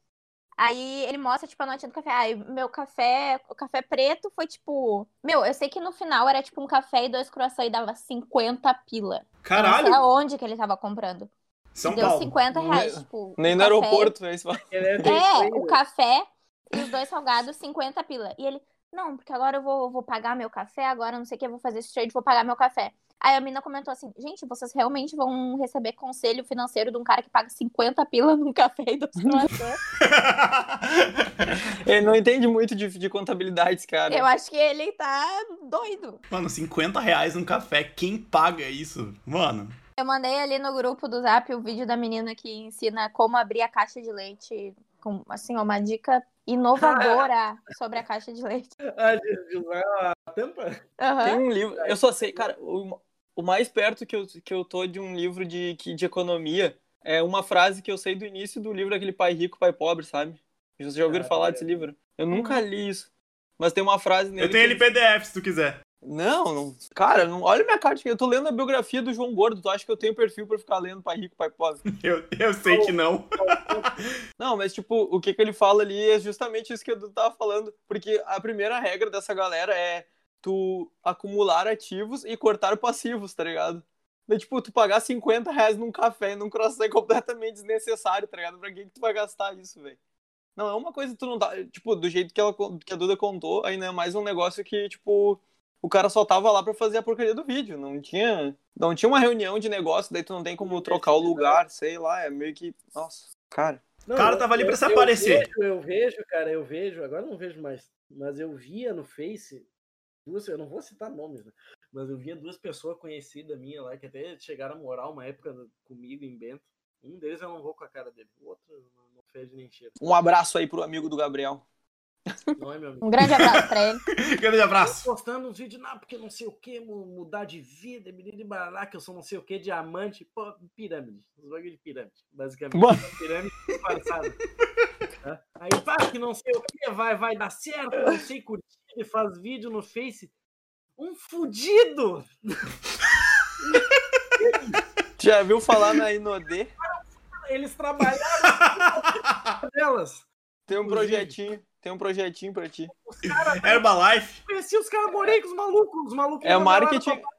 Aí ele mostra, tipo, a notinha do café. Ai, meu café, o café preto foi tipo. Meu, eu sei que no final era tipo um café e dois croissants e dava 50 pila. Eu Não sei Caralho! aonde que ele tava comprando. São Deu Paulo. 50 reais, Nem- tipo. Nem no café- aeroporto, né? É, é, o café e os dois salgados, 50 pila. E ele, não, porque agora eu vou, vou pagar meu café, agora não sei o que, eu vou fazer esse trade, vou pagar meu café. Aí a mina comentou assim, gente, vocês realmente vão receber conselho financeiro de um cara que paga 50 pila num café e dois? Ele não entende muito de, de contabilidade, cara. eu acho que ele tá doido. Mano, 50 reais um café, quem paga isso? Mano, Eu mandei ali no grupo do Zap o vídeo da menina que ensina como abrir a caixa de leite, com, assim, uma dica inovadora sobre a caixa de leite. Ah, a tampa? Aham. Tem um livro, eu só sei, cara, o, o mais perto que eu, que eu tô de um livro de, que- de economia é uma frase que eu sei do início do livro daquele Pai Rico, Pai Pobre, sabe? Vocês já ouviram Ah, falar tá desse livro? Eu nunca li isso. Mas tem uma frase nele. eu tenho ele PDF se tu quiser. Não, não. Cara, não, olha minha carta. Eu tô lendo a biografia do João Gordo. Tu acha que eu tenho perfil pra ficar lendo Pai Rico, Pai Pobre? Eu, eu sei que não. Não, mas tipo, o que, que ele fala ali é justamente isso que eu tava falando. Porque a primeira regra dessa galera é tu acumular ativos e cortar passivos, tá ligado? Daí, tipo, tu pagar 50 reais num café e num croissant é completamente desnecessário, tá ligado? Pra que, que tu vai gastar isso, velho? Não, é uma coisa que tu não tá. Tipo, do jeito que, ela, que a Duda contou, ainda é mais um negócio que, tipo, o cara só tava lá pra fazer a porcaria do vídeo. Não tinha. Não tinha uma reunião de negócio, daí tu não tem como trocar o lugar, sei lá. É meio que. Nossa, cara. Não, O cara tava ali pra eu- se eu aparecer. vejo, eu vejo, cara, eu vejo, agora eu não vejo mais, mas eu via no Face, duas, eu não vou citar nomes, né? Mas eu via duas pessoas conhecidas minhas lá, que até chegaram a morar uma época comigo em Bento. Um deles eu não vou com a cara dele, o outro não, não fede nem cheiro. Um abraço aí pro amigo do Gabriel. Não é meu amigo. Um grande abraço pra ele. Grande abraço. postando uns vídeos, não, porque não sei o que, mudar de vida, menino de baraná, que eu sou não sei o que, diamante, pô, pirâmide. Os bagulho de pirâmide, basicamente. Mano. Pirâmide disfarçada. Tá? Aí faz que não sei o que, vai, vai dar certo, não sei curtir, e faz vídeo no Face. Um fudido! Já viu falar na Inodê? Eles trabalharam delas. Tem um projetinho. Tem um projetinho pra ti. Herbalife. Conheci os caras, morei com os malucos, os malucos. É marketing. pra-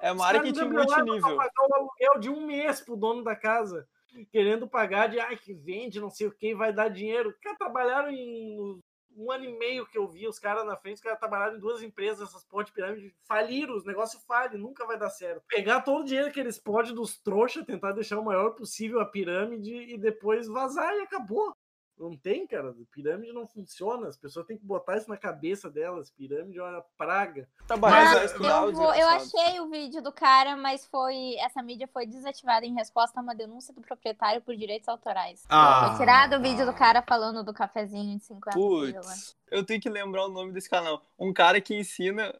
É os caras marketing multinível. pagar o aluguel de um mês pro dono da casa. Querendo pagar de, ai, que vende, não sei o que, vai dar dinheiro. Os caras trabalharam em um ano e meio que eu vi os caras na frente, os caras trabalharam em duas empresas, essas de pirâmide, faliram, os negócios falham, nunca vai dar certo. Pegar todo o dinheiro que eles podem dos trouxas, tentar deixar o maior possível a pirâmide e depois vazar e acabou. Não tem, cara. Pirâmide não funciona. As pessoas têm que botar isso na cabeça delas. Pirâmide é uma praga. Trabalhar Mas, Eu, vou, eu achei o vídeo do cara, mas foi essa mídia foi desativada em resposta a uma denúncia do proprietário por direitos autorais. Ah. Foi tirado o vídeo do cara falando do cafezinho de 50 pila. Putz, eu tenho que lembrar o nome desse canal. Um cara que ensina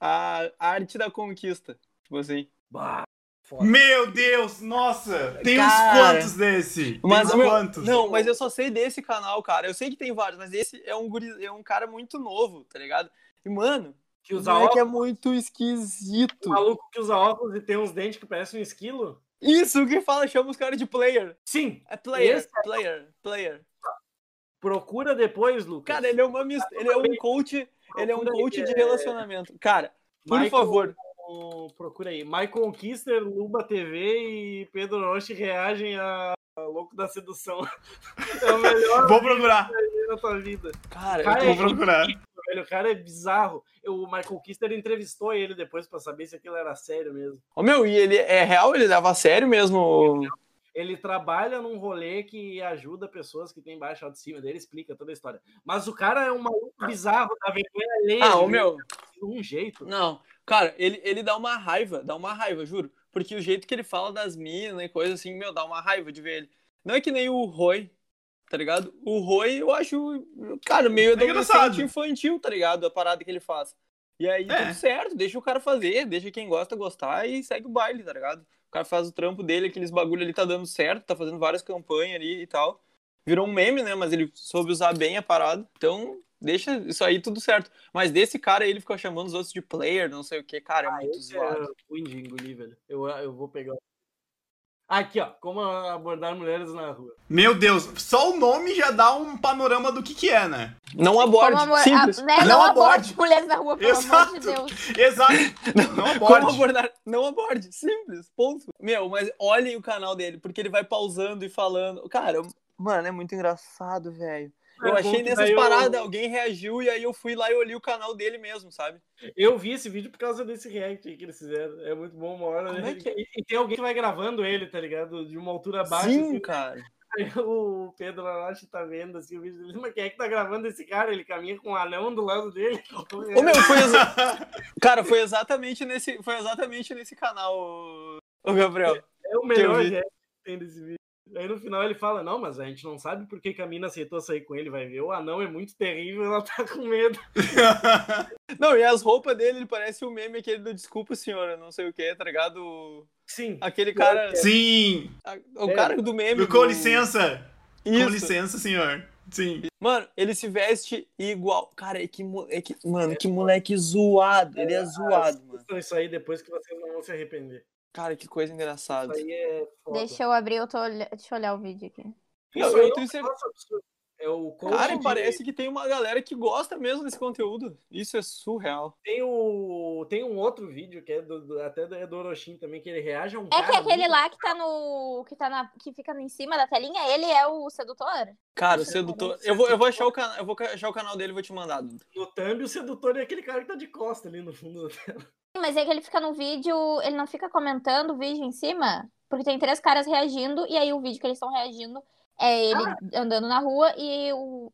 a arte da conquista. Tipo assim. Bah, Foda. Meu Deus, nossa! Tem uns Cara. quantos desse? Mas, tem uns meu, quantos? não, mas eu só sei desse canal, cara. Eu sei que tem vários, mas esse é um, guri, é um cara muito novo, tá ligado? E, mano, Que o usa moleque é óculos, muito o esquisito. maluco que usa óculos e tem uns dentes que parecem um esquilo. Isso que fala, chama os caras de player. Sim, É player, Esse player, player. procura depois, Lucas. Cara, ele é uma mis- ele é um coach, ele é um Procura coach de é- relacionamento. Cara, por Michael- favor. Procura aí. Michael Kister, Luba TV e Pedro Rocha reagem a Louco da Sedução. É o melhor Vou procurar, da tua vida. Cara, Cara, vou procurar. Velho, o cara é bizarro. Eu- O Michael Kister entrevistou ele depois pra saber se aquilo era sério mesmo. Ô, meu, e ele é real? Ele leva a sério mesmo? Ele trabalha num rolê que ajuda pessoas que têm baixa autoestima. Daí ele explica toda a história. Mas o cara é um maluco bizarro, da vergonha alheia. Ah, ô, de meu, um jeito. Não, cara, ele, ele dá uma raiva, dá uma raiva, juro. Porque o jeito que ele fala das minas e coisa assim, meu, dá uma raiva de ver ele. Não é que nem o Roy, tá ligado? O Roy eu acho, cara, meio É adolescente infantil, tá ligado? A parada que ele faz. E aí, É. tudo certo, deixa o cara fazer, deixa quem gosta gostar e segue o baile, tá ligado? O cara faz o trampo dele, aqueles bagulho ali tá dando certo, tá fazendo várias campanhas ali e tal. Virou um meme, né? Mas ele soube usar bem a parada. Então, deixa isso aí tudo certo. Mas desse cara aí, ele ficou chamando os outros de player, não sei o que, cara, é muito Esse é zoado. ruim de engolir, velho. Eu, eu vou pegar. Aqui, ó. Como abordar mulheres na rua. Meu Deus, só o nome já dá um panorama do que que é, né? Não aborde, Como amor- simples. a- né, Não não, aborde. aborde mulheres na rua, pelo amor de Exato. Deus. Exato. Não Como aborde. abordar? Não aborde, simples, ponto. Meu, mas olhem o canal dele, porque ele vai pausando e falando. Cara, mano, é muito engraçado, velho. Eu É achei nessas eu- paradas, alguém reagiu e aí eu fui lá e olhei o canal dele mesmo, sabe? Eu vi esse vídeo por causa desse react aí que eles fizeram. É muito bom uma hora. Como né? é que é? e, e tem alguém que vai gravando ele, tá ligado? De uma altura baixa. Sim, assim. cara. O Pedro Arache tá vendo assim, o vídeo dele. Mas quem é que tá gravando esse cara? Ele caminha com um anão do lado dele. Ô, meu, foi exa- Cara, foi exatamente nesse, foi exatamente nesse canal, ô Gabriel. É o melhor react que tem desse vídeo. Aí no final ele fala: Não, mas a gente não sabe por que que a mina aceitou sair com ele. Vai ver, o anão é muito terrível, ela tá com medo. Não, e as roupas dele, ele parece o meme aquele do Desculpa, senhora, não sei o que, tá ligado? Sim. Aquele cara. Sim. O cara do meme. Com do- licença. Isso. Com licença, senhor. Sim. Mano, ele se veste igual. Cara, é que, é que mano, que moleque zoado. Ele é zoado, mano. Isso aí depois que vocês não vão se arrepender. Cara, que coisa Isso engraçada. aí é foda. Deixa eu abrir, eu tô deixa eu olhar o vídeo aqui. Eu- Isso eu aí é tenho certeza-. É o Cara, de- parece que tem uma galera que gosta mesmo desse conteúdo. Isso é surreal. Tem, o... tem um outro vídeo que é do, do- até do, é do também, que ele reage a um É cara. que aquele muito- lá que tá no. que tá na. que fica em cima da telinha, ele é o sedutor? Cara, o sedutor. Eu vou, eu vou achar o canal. Eu vou achar o canal dele e vou te mandar. No thumb, o sedutor é aquele cara que tá de costa ali no fundo da tela. Mas é que ele fica no vídeo, ele não fica comentando o vídeo em cima, porque tem três caras reagindo, e aí o vídeo que eles estão reagindo é ele Ah. andando na rua e o.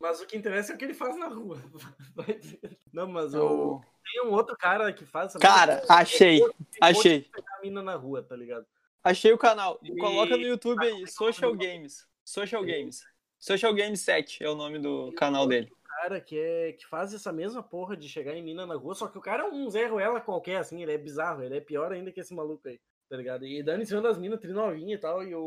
Mas o que interessa é o que ele faz na rua. Não, mas o... Tem um outro cara que faz. Cara, achei. tem outro Achei. mina na rua, tá ligado? Achei o canal. E- Coloca no YouTube aí. Social Games. Social Games. Social Games 7 é o nome do canal dele. Cara que, é, que faz essa mesma porra de chegar em mina na rua, só que o cara é um Zé Ruela qualquer, assim, ele é bizarro, ele é pior ainda que esse maluco aí, tá ligado? E dando em cima das minas trinovinha e tal, e o,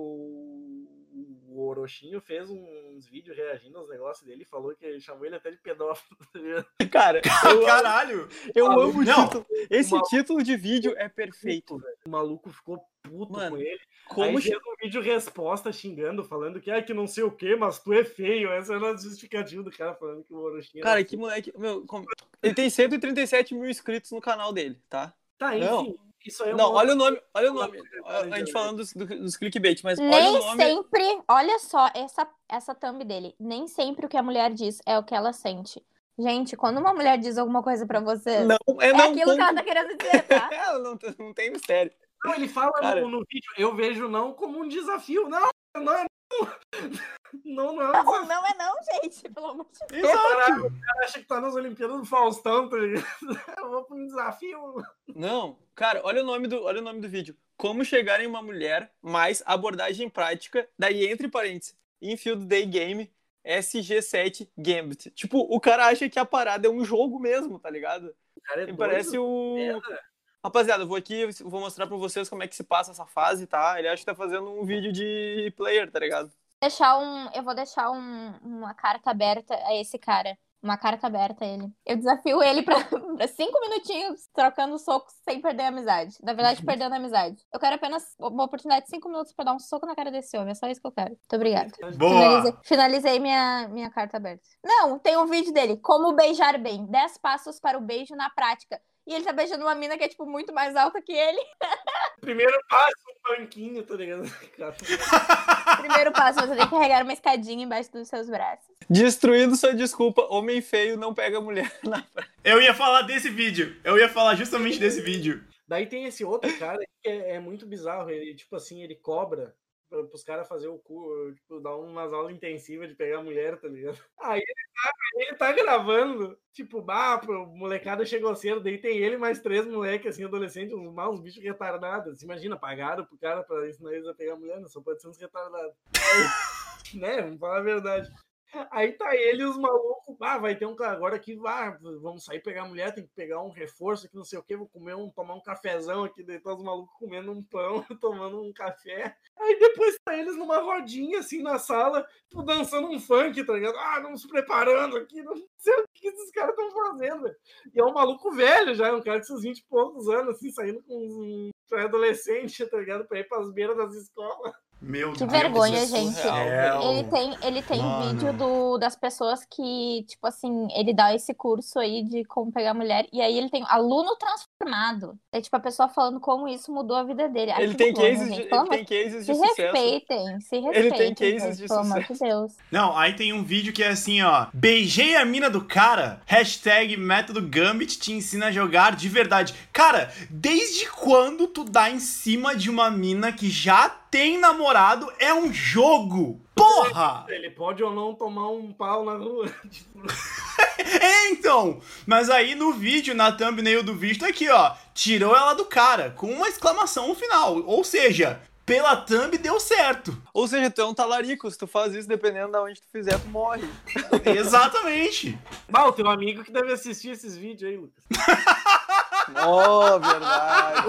o Orochinho fez uns vídeos reagindo aos negócios dele e falou que chamou ele até de pedófilo, tá ligado? Cara, eu, Caralho. eu Maluco. amo o título. Esse Maluco. título de vídeo é perfeito. velho. O maluco ficou puto Mano, com ele. Como aí fez um vídeo resposta xingando, falando que, ah, que não sei o que, mas tu é feio. Essa era a justificativa do cara falando que o Orochinho era Cara, que moleque. Meu, como- Ele tem 137 mil inscritos no canal dele, tá? Tá, enfim, Não. isso aí é Não, uma- olha o nome, olha o nome. A gente falando dos, do- dos clickbait, mas olha Nem o nome. sempre, olha só essa, essa thumb dele. Nem sempre o que a mulher diz é o que ela sente. Gente, quando uma mulher diz alguma coisa pra você, Não, é, é não. aquilo que ela tá querendo dizer, tá? É, não, não tem mistério. Não, ele fala Cara. no, no vídeo, eu vejo não como um desafio. Não, não é não. Não, não é Não, não é não, gente. Pelo amor de Deus. Caralho, o cara acha que tá nas Olimpíadas do Faustão, tá ligado? Eu vou pra um desafio. Não, cara, olha o nome do, olha o nome do vídeo. Como chegar em uma mulher, mais abordagem prática, daí entre parênteses, Infield Day Game, SG7 Gambit. Tipo, o cara acha que a parada é um jogo mesmo, tá ligado? O cara é parece o. merda. Rapaziada, eu vou aqui, vou mostrar pra vocês como é que se passa essa fase, tá? Ele acha que tá fazendo um vídeo de player, tá ligado? Deixar um, eu vou deixar um- uma carta aberta a esse cara. Uma carta aberta a ele. Eu desafio ele pra, pra cinco minutinhos trocando socos sem perder a amizade. Na verdade, perdendo a amizade. Eu quero apenas uma oportunidade de cinco minutos pra dar um soco na cara desse homem. É só isso que eu quero. Muito obrigada. Boa! Finalizei, finalizei minha, minha carta aberta. Não, tem um vídeo dele. Como beijar bem. 10 passos para o beijo na prática. E ele tá beijando uma mina que é, tipo, muito mais alta que ele. Primeiro passo, um banquinho, tá ligado? Primeiro passo, você tem que carregar uma escadinha embaixo dos seus braços. Destruindo sua desculpa, homem feio não pega mulher na Eu ia falar desse vídeo. Eu ia falar justamente desse vídeo. Daí tem esse outro cara que é, é muito bizarro. Ele, tipo assim, ele cobra pra, pros caras fazer o cu, tipo, dar umas aulas intensivas de pegar mulher, tá ligado? Aí ele tá, ele tá gravando, tipo, bah, pro molecada chegou cedo, daí tem ele mais três moleques, assim, adolescentes, uns maus bichos retardados. Imagina, pagaram pro cara pra ensinar eles a pegar mulher, não só pode ser uns retardados. Aí, né, vamos falar a verdade. Aí tá ele os malucos, ah, vai ter um cara agora aqui, ah, vamos sair pegar mulher, tem que pegar um reforço aqui, não sei o que, vou comer um, tomar um cafezão aqui, daí tá os malucos comendo um pão, tomando um café. Aí depois tá eles numa rodinha, assim, na sala, tipo, dançando um funk, tá ligado? Ah, vamos se preparando aqui, não sei o que esses caras estão fazendo. E é um maluco velho já, um cara de seus 20 e poucos anos, assim, saindo com um pré-adolescente, tá ligado? Pra ir pras beiras das escolas. Meu Que Deus. vergonha, é gente. surreal. Ele tem, ele tem Mano. vídeo do, das pessoas que, tipo assim, ele dá esse curso aí de como pegar mulher, e aí ele tem aluno transformado. É tipo a pessoa falando como isso mudou a vida dele. Ai, Ele tem vergonha, cases de, gente. Ele tem cases de Se sucesso. respeitem, se Ele respeitem. tem cases gente, de pelo amor de sucesso. Deus. Não, aí tem um vídeo que é assim, ó. Beijei a mina do cara. Hashtag método Gambit te ensina a jogar de verdade. Cara, desde quando tu dá em cima de uma mina que já tem namorado é um jogo? Porra! Ele pode ou não tomar um pau na rua. É, então! Mas aí no vídeo, na thumbnail do vídeo, tá aqui, ó. Tirou ela do cara, com uma exclamação no final. Ou seja, pela thumb deu certo. Ou seja, tu é um talarico, se tu faz isso, dependendo de onde tu fizer, tu morre. Exatamente. O teu amigo que deve assistir esses vídeos aí, Lucas. Oh, verdade.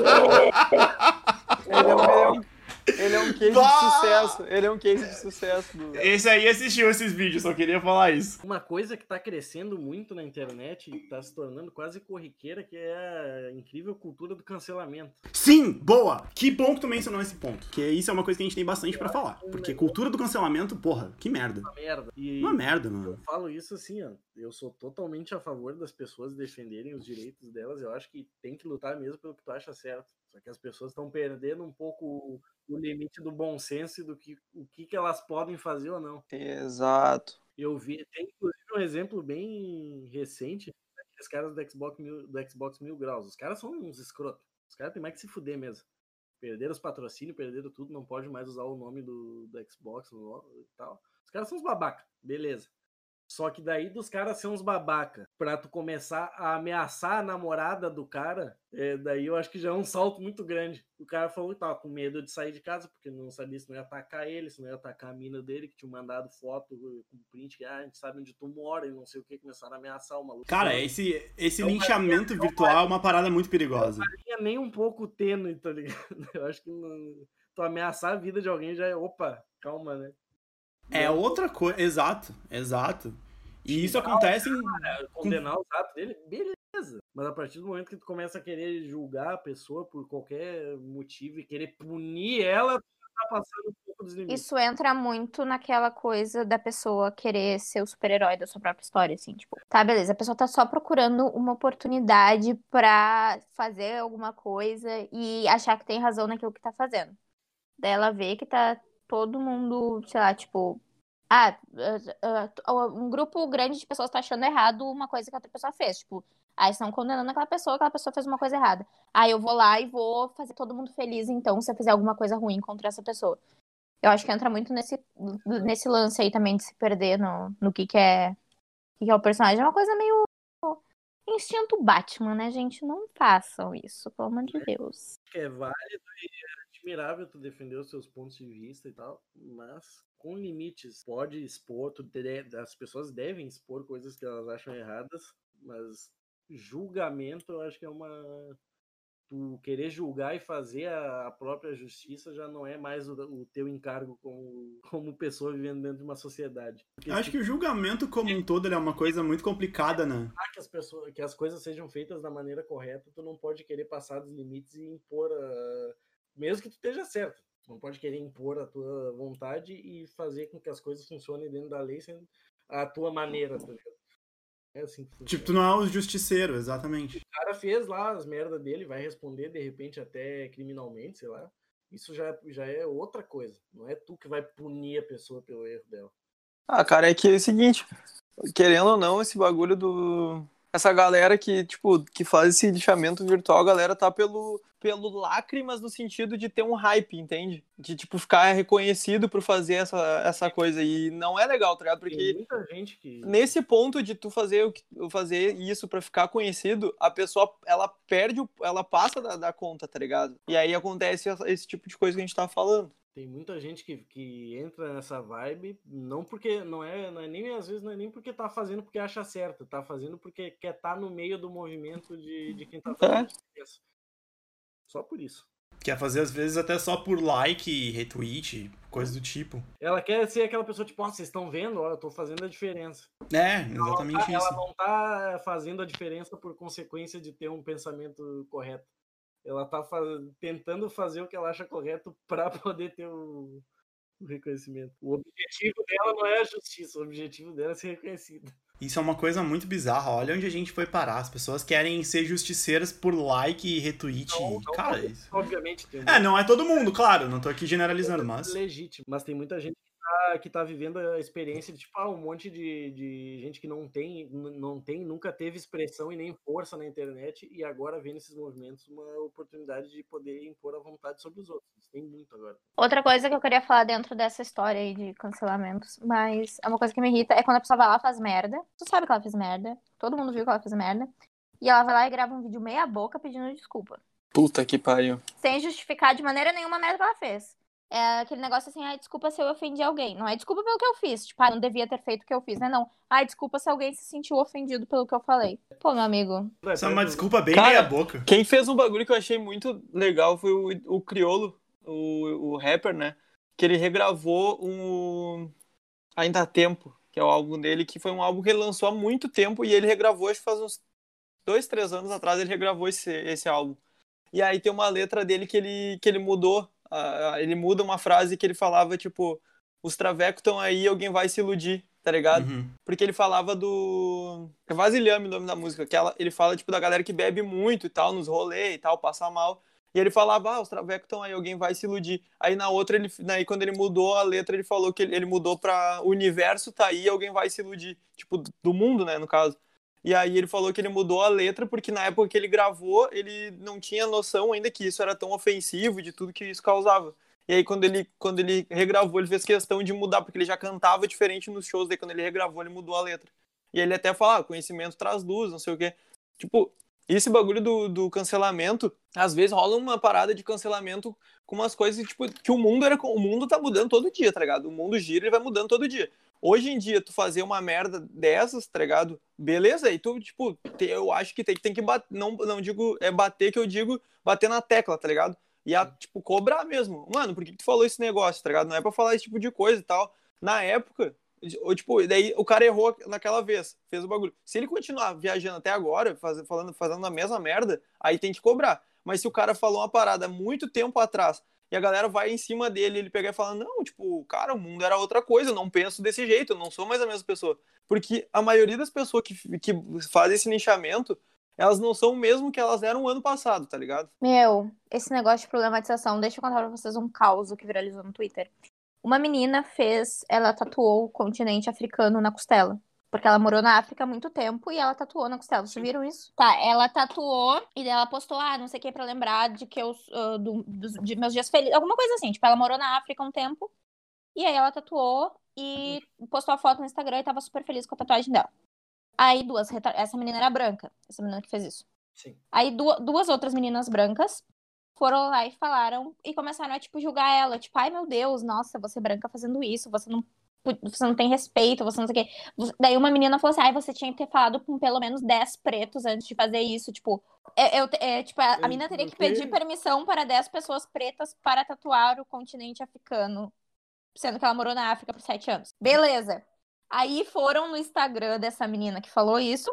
Ele é um, ele é um, ele é um case Bah! de sucesso. Ele é um case de sucesso. Do... Esse aí assistiu esses vídeos, só queria falar isso. Uma coisa que tá crescendo muito na internet e tá se tornando quase corriqueira, que é a incrível cultura do cancelamento. Sim, boa! Que bom que tu mencionou esse ponto. Que isso é uma coisa que a gente tem bastante pra falar. Porque cultura do cancelamento, porra, que merda. Uma merda. E Uma merda, eu mano. falo isso assim, ó. Eu sou totalmente a favor das pessoas defenderem os direitos delas. Eu acho que tem que lutar mesmo pelo que tu acha certo. Só que as pessoas estão perdendo um pouco o, limite do bom senso e do que, o que, que elas podem fazer ou não. Exato. Eu vi, tem inclusive um exemplo bem recente daqueles caras do Xbox mil, do Xbox Mil Graus. Os caras são uns escrotos. Os caras têm mais que se fuder mesmo. Perderam os patrocínios, perderam tudo, não pode mais usar o nome do, do Xbox e tal. Os caras são uns babaca, beleza. Só que daí dos caras ser uns babaca, pra tu começar a ameaçar a namorada do cara, é, daí eu acho que já é um salto muito grande. O cara falou que tava com medo de sair de casa, porque não sabia se não ia atacar ele, se não ia atacar a mina dele, que tinha mandado foto com print, que ah, a gente sabe onde tu mora e não sei o que, começaram a ameaçar o maluco. Cara, Não esse, esse Não linchamento virtual é uma parada muito perigosa. tinha nem um pouco tênue, tá ligado? Eu acho que não- tu ameaçar a vida de alguém já é, opa, calma, né? É outra coisa. Exato, exato. E isso acontece em. condenar os atos dele, beleza. Mas a partir do momento que tu começa a querer julgar a pessoa por qualquer motivo e querer punir ela, tu tá passando um pouco dos limites. Isso entra muito naquela coisa da pessoa querer ser o super-herói da sua própria história, assim, tipo, tá, beleza, a pessoa tá só procurando uma oportunidade pra fazer alguma coisa e achar que tem razão naquilo que tá fazendo. Daí ela vê que tá todo mundo, sei lá, tipo, ah, ah, ah, um grupo grande de pessoas tá achando errado uma coisa que outra pessoa fez, tipo, aí estão condenando aquela pessoa, aquela pessoa fez uma coisa errada. Aí eu vou lá e vou fazer todo mundo feliz, então, se eu fizer alguma coisa ruim contra essa pessoa. Eu acho que entra muito nesse, nesse lance aí também de se perder no, no que, que é que, é o personagem. É uma coisa meio instinto Batman, né, gente? Não façam isso, pelo amor de Deus. é válido e é admirável tu defender os seus pontos de vista e tal, mas com limites. Pode expor, tu deve- as pessoas devem expor coisas que elas acham erradas, mas julgamento eu acho que é uma tu querer julgar e fazer a, própria justiça já não é mais o, o, teu encargo como, como pessoa vivendo dentro de uma sociedade. Porque Acho que o julgamento como um todo é uma coisa muito complicada, né? Que as, pessoas, que as coisas sejam feitas da maneira correta, tu não pode querer passar dos limites e impor, a... mesmo que tu esteja certo. Tu não pode querer impor a tua vontade e fazer com que as coisas funcionem dentro da lei sendo a tua maneira, tá ligado? É assim que Tipo, tu não é o justiceiro, exatamente. O cara fez lá as merdas dele, vai responder de repente até criminalmente, sei lá. Isso já, já é outra coisa. Não é tu que vai punir a pessoa pelo erro dela. Ah, cara, é que é o seguinte, querendo ou não, esse bagulho do, essa galera que, tipo, que faz esse lixamento virtual, a galera tá pelo, pelo lacre, mas no sentido de ter um hype, entende? De, tipo, ficar reconhecido por fazer essa, essa coisa. E não é legal, tá ligado? Porque que... nesse ponto de tu fazer, fazer isso para ficar conhecido, a pessoa, ela perde, ela passa da, da conta, tá ligado? E aí acontece esse tipo de coisa que a gente tá falando. Tem muita gente que, que entra nessa vibe, não porque não é, não é nem às vezes não é nem porque tá fazendo porque acha certo, tá fazendo porque quer estar tá no meio do movimento de, de quem tá fazendo é. Só por isso. Quer fazer às vezes até só por like, retweet, coisa do tipo. Ela quer ser aquela pessoa tipo, ó, oh, vocês estão vendo, ó, eu tô fazendo a diferença. É, exatamente ela, isso. Ela não tá fazendo a diferença por consequência de ter um pensamento correto. Ela tá faz... tentando fazer o que ela acha correto para poder ter o... o reconhecimento. O objetivo dela não é a justiça, o objetivo dela é ser reconhecida. Isso é uma coisa muito bizarra. Olha onde a gente foi parar. As pessoas querem ser justiceiras por like e retweet. Não, não, Cara, isso. Obviamente tem. É, não é todo mundo, claro. Não tô aqui generalizando, mas. Legítimo. Mas tem muita gente tá, que tá vivendo a experiência de, tipo, ah, um monte de, de gente que não tem, não tem, nunca teve expressão e nem força na internet e agora vê nesses movimentos uma oportunidade de poder impor a vontade sobre os outros. Tem muito agora. Outra coisa que eu queria falar dentro dessa história aí de cancelamentos, mas é uma coisa que me irrita, é quando a pessoa vai lá e faz merda. Tu sabe que ela fez merda, todo mundo viu que ela fez merda. E ela vai lá e grava um vídeo meia boca pedindo desculpa. Puta que pariu. Sem justificar de maneira nenhuma a merda que ela fez é aquele negócio assim, ai, desculpa se eu ofendi alguém. Não é desculpa pelo que eu fiz. Tipo, ah, não devia ter feito o que eu fiz, né? Não. Ai, desculpa se alguém se sentiu ofendido pelo que eu falei. Pô, meu amigo. Isso é uma desculpa bem Cara, meia boca. Quem fez um bagulho que eu achei muito legal foi o, o Criolo, o, o rapper, né? Que ele regravou um. Ainda há tempo, que é o álbum dele, que foi um álbum que ele lançou há muito tempo e ele regravou, acho que faz uns dois, três anos atrás, ele regravou esse, esse álbum. E aí tem uma letra dele que ele, que ele mudou ele muda uma frase que ele falava, tipo, os travecos estão aí, alguém vai se iludir, tá ligado? Uhum. Porque ele falava do. É Vasilhame o nome da música, que ela, ele fala, tipo, da galera que bebe muito e tal, nos rolês e tal, passa mal. E ele falava, ah, os travecos estão aí, alguém vai se iludir. Aí na outra, ele, aí quando ele mudou a letra, ele falou que ele, ele mudou pra o universo tá aí, alguém vai se iludir. Tipo, do mundo, né, no caso. E aí ele falou que ele mudou a letra porque na época que ele gravou, ele não tinha noção ainda que isso era tão ofensivo de tudo que isso causava. E aí quando ele, quando ele regravou, ele fez questão de mudar, porque ele já cantava diferente nos shows, daí quando ele regravou, ele mudou a letra. E ele até fala, ah, conhecimento traz luz, não sei o quê. Tipo, esse bagulho do, do cancelamento, às vezes rola uma parada de cancelamento com umas coisas, tipo, que o mundo era. O mundo tá mudando todo dia, tá ligado? O mundo gira e vai mudando todo dia. Hoje em dia, tu fazer uma merda dessas, tá ligado? Beleza, e tu, tipo, eu acho que tem, tem que bater, não, não digo é bater, que eu digo bater na tecla, tá ligado? E, a, tipo, cobrar mesmo. Mano, por que, que tu falou esse negócio, tá ligado? Não é pra falar esse tipo de coisa e tal. Na época, ou, tipo, daí o cara errou naquela vez, fez o bagulho. Se ele continuar viajando até agora, faz, falando, fazendo a mesma merda, aí tem que cobrar. Mas se o cara falou uma parada muito tempo atrás e a galera vai em cima dele, ele pega e fala: Não, tipo, cara, o mundo era outra coisa, eu não penso desse jeito, eu não sou mais a mesma pessoa. Porque a maioria das pessoas que, que fazem esse linchamento, elas não são o mesmo que elas eram ano passado, tá ligado? Meu, esse negócio de problematização, deixa eu contar pra vocês um caos que viralizou no Twitter. Uma menina fez, ela tatuou o continente africano na costela. Porque ela morou na África há muito tempo e ela tatuou na costela. Vocês viram isso? Tá, ela tatuou e ela postou, ah, não sei o que, pra lembrar de que eu. Uh, do, do, de meus dias felizes. Alguma coisa assim. Tipo, ela morou na África um tempo. E aí ela tatuou e postou a foto no Instagram e tava super feliz com a tatuagem dela. Aí duas. Essa menina era branca. Essa menina que fez isso. Sim. Aí duas, duas outras meninas brancas foram lá e falaram e começaram a, tipo, julgar ela. Tipo, ai meu Deus, nossa, você branca fazendo isso, você não você não tem respeito, você não sei o quê. Daí uma menina falou assim: ai, você tinha que ter falado com pelo menos 10 pretos antes de fazer isso. Tipo, é, eu, é, tipo a, a menina teria que pedir permissão para 10 pessoas pretas para tatuar o continente africano, sendo que ela morou na África por 7 anos. Beleza. Aí foram no Instagram dessa menina que falou isso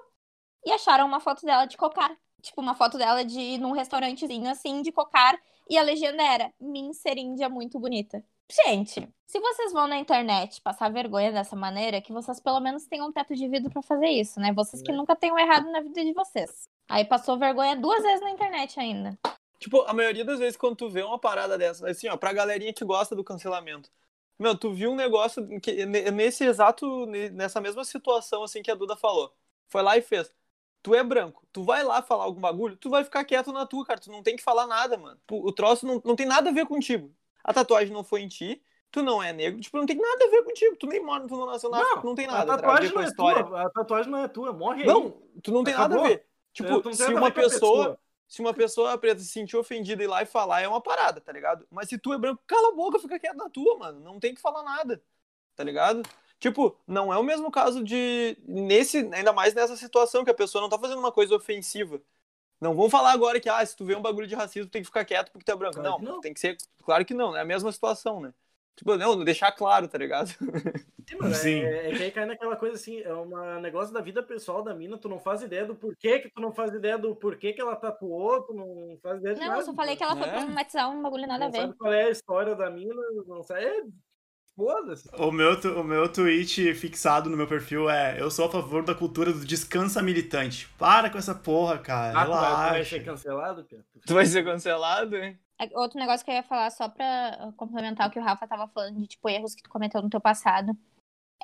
e acharam uma foto dela de cocar. Tipo, uma foto dela de num restaurantezinho assim, de cocar. E a legenda era: Min ser índia muito bonita. Gente, se vocês vão na internet passar vergonha dessa maneira, que vocês pelo menos tenham um teto de vidro para fazer isso, né? Vocês que né? nunca tenham errado na vida de vocês. Aí passou vergonha duas vezes na internet ainda. Tipo, a maioria das vezes quando tu vê uma parada dessa, assim, ó, pra galerinha que gosta do cancelamento. Meu, tu viu um negócio que, nesse exato, nessa mesma situação, assim, que a Duda falou. Foi lá e fez. Tu é branco, tu vai lá falar algum bagulho, tu vai ficar quieto na tua, cara. Tu não tem que falar nada, mano. O troço não, não tem nada a ver contigo a tatuagem não foi em ti, tu não é negro, tipo, não tem nada a ver contigo, tu nem mora, tu não nasceu na África, não tem nada a tatuagem a ver com a história. É tua, a tatuagem não é tua, morre aí. Não, tu não tem Acabou. nada a ver. Tipo, se uma pessoa, se uma pessoa preta se sentir ofendida e ir lá e falar, é uma parada, tá ligado? Mas se tu é branco, cala a boca, fica quieto na tua, mano, não tem que falar nada, tá ligado? Tipo, não é o mesmo caso de. nesse Ainda mais nessa situação que a pessoa não tá fazendo uma coisa ofensiva. Não vamos falar agora que, ah, se tu vê um bagulho de racismo, tem que ficar quieto porque tu é branco. Claro não, não, tem que ser. Claro que não, é a mesma situação, né? Tipo, não, deixar claro, tá ligado? Sim, mano, Sim. É, é, que aí cai naquela coisa assim, é um negócio da vida pessoal da mina, tu não faz ideia do porquê que tu não faz ideia do porquê que ela tatuou, tu não faz ideia de não, nada. Não, eu só falei que ela foi é. problematizar um bagulho nada não a ver. Sabe qual é a história da mina, não sabe. É Foda-se. O meu, o meu tweet fixado no meu perfil é: Eu sou a favor da cultura do descansa militante. Para com essa porra, cara. Ah, Relaxa. Tu vai ser cancelado, Pedro? Tu vai ser cancelado, hein? É, outro negócio que eu ia falar, só pra complementar o que o Rafa tava falando de, tipo, erros que tu cometeu no teu passado.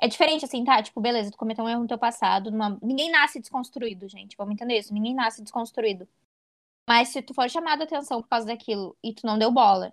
É diferente, assim, tá? Tipo, beleza, tu cometeu um erro no teu passado. Numa... Ninguém nasce desconstruído, gente. Vamos entender isso. Ninguém nasce desconstruído. Mas se tu for chamado a atenção por causa daquilo e tu não deu bola,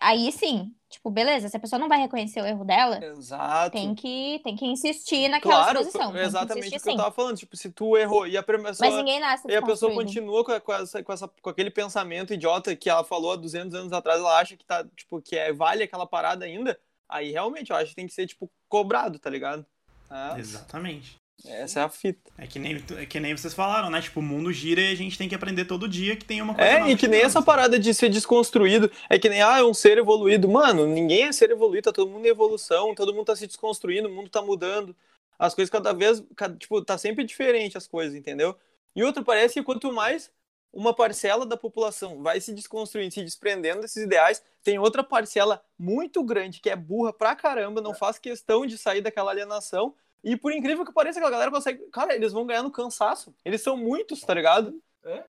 aí sim, Tipo, beleza, se a pessoa não vai reconhecer o erro dela, Exato. tem que, tem que insistir naquela claro, posição. Exatamente insistir, o que sim. eu tava falando. Tipo, se tu errou e a pessoa, Mas ninguém nasce e a pessoa continua com, com, essa, com, essa, com aquele pensamento idiota que ela falou há 200 anos atrás, ela acha que tá, tipo, que é, vale aquela parada ainda, aí realmente eu acho que tem que ser, tipo, cobrado, tá ligado? É. Exatamente. Essa é a fita. É que, nem, é que nem vocês falaram, né? Tipo, o mundo gira e a gente tem que aprender todo dia que tem uma coisa. É, e que nem essa parada de ser desconstruído. É que nem, ah, é um ser evoluído. Mano, ninguém é ser evoluído, tá todo mundo em evolução, todo mundo tá se desconstruindo, o mundo tá mudando. As coisas cada vez, tipo, tá sempre diferente as coisas, entendeu? E outro, parece que quanto mais uma parcela da população vai se desconstruindo, se desprendendo desses ideais, tem outra parcela muito grande que é burra pra caramba, não faz questão de sair daquela alienação e por incrível que pareça, aquela galera consegue. Cara, eles vão ganhar no cansaço. Eles são muitos, tá ligado? É?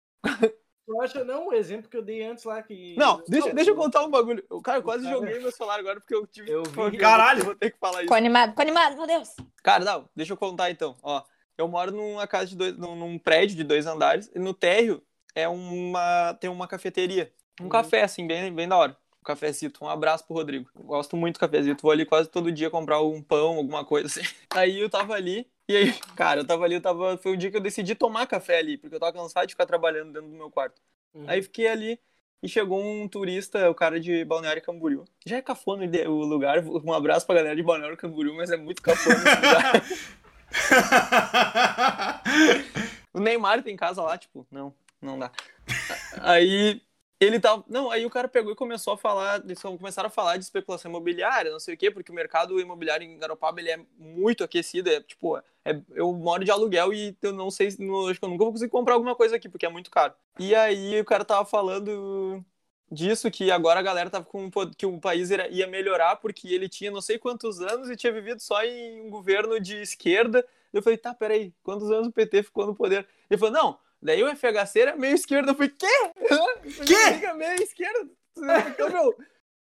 Tu acha, não, o exemplo que eu dei antes lá que. Não, deixa, deixa eu contar um bagulho. Cara, eu quase cara... joguei meu celular agora porque eu tive. Eu vi. Caralho, vou ter que falar isso. Ficou animado, ficou animado, meu Deus. Cara, não, deixa eu contar então. Ó, eu moro numa casa de dois. num prédio de dois andares, e no térreo é uma. tem uma cafeteria. Um uhum. café, assim, bem, bem da hora cafezito. Um abraço pro Rodrigo. Gosto muito do cafezito. Vou ali quase todo dia comprar um pão, alguma coisa assim. Aí eu tava ali. E aí, cara, eu tava ali, eu tava. Foi o dia que eu decidi tomar café ali, porque eu tava cansado de ficar trabalhando dentro do meu quarto. Uhum. Aí fiquei ali e chegou um turista, o cara de Balneário Camboriú. Já é cafona o lugar. Um abraço pra galera de Balneário Camboriú, mas é muito cafona esse lugar. o Neymar tem casa lá, tipo, não, não dá. Aí ele tava. Não, aí o cara pegou e começou a falar. Eles começaram a falar de especulação imobiliária, não sei o quê, porque o mercado imobiliário em Garopaba ele é muito aquecido. É, tipo, é, eu moro de aluguel e eu não sei. Não, acho que eu nunca vou conseguir comprar alguma coisa aqui, porque é muito caro. E aí o cara tava falando disso, que agora a galera tava com que o país ia melhorar porque ele tinha não sei quantos anos e tinha vivido só em um governo de esquerda. Eu falei, tá, peraí, quantos anos o PT ficou no poder? Ele falou, não, Daí o FHC era meio esquerdo. Eu falei, quê? Quê? Fica meio esquerdo. Então, meu,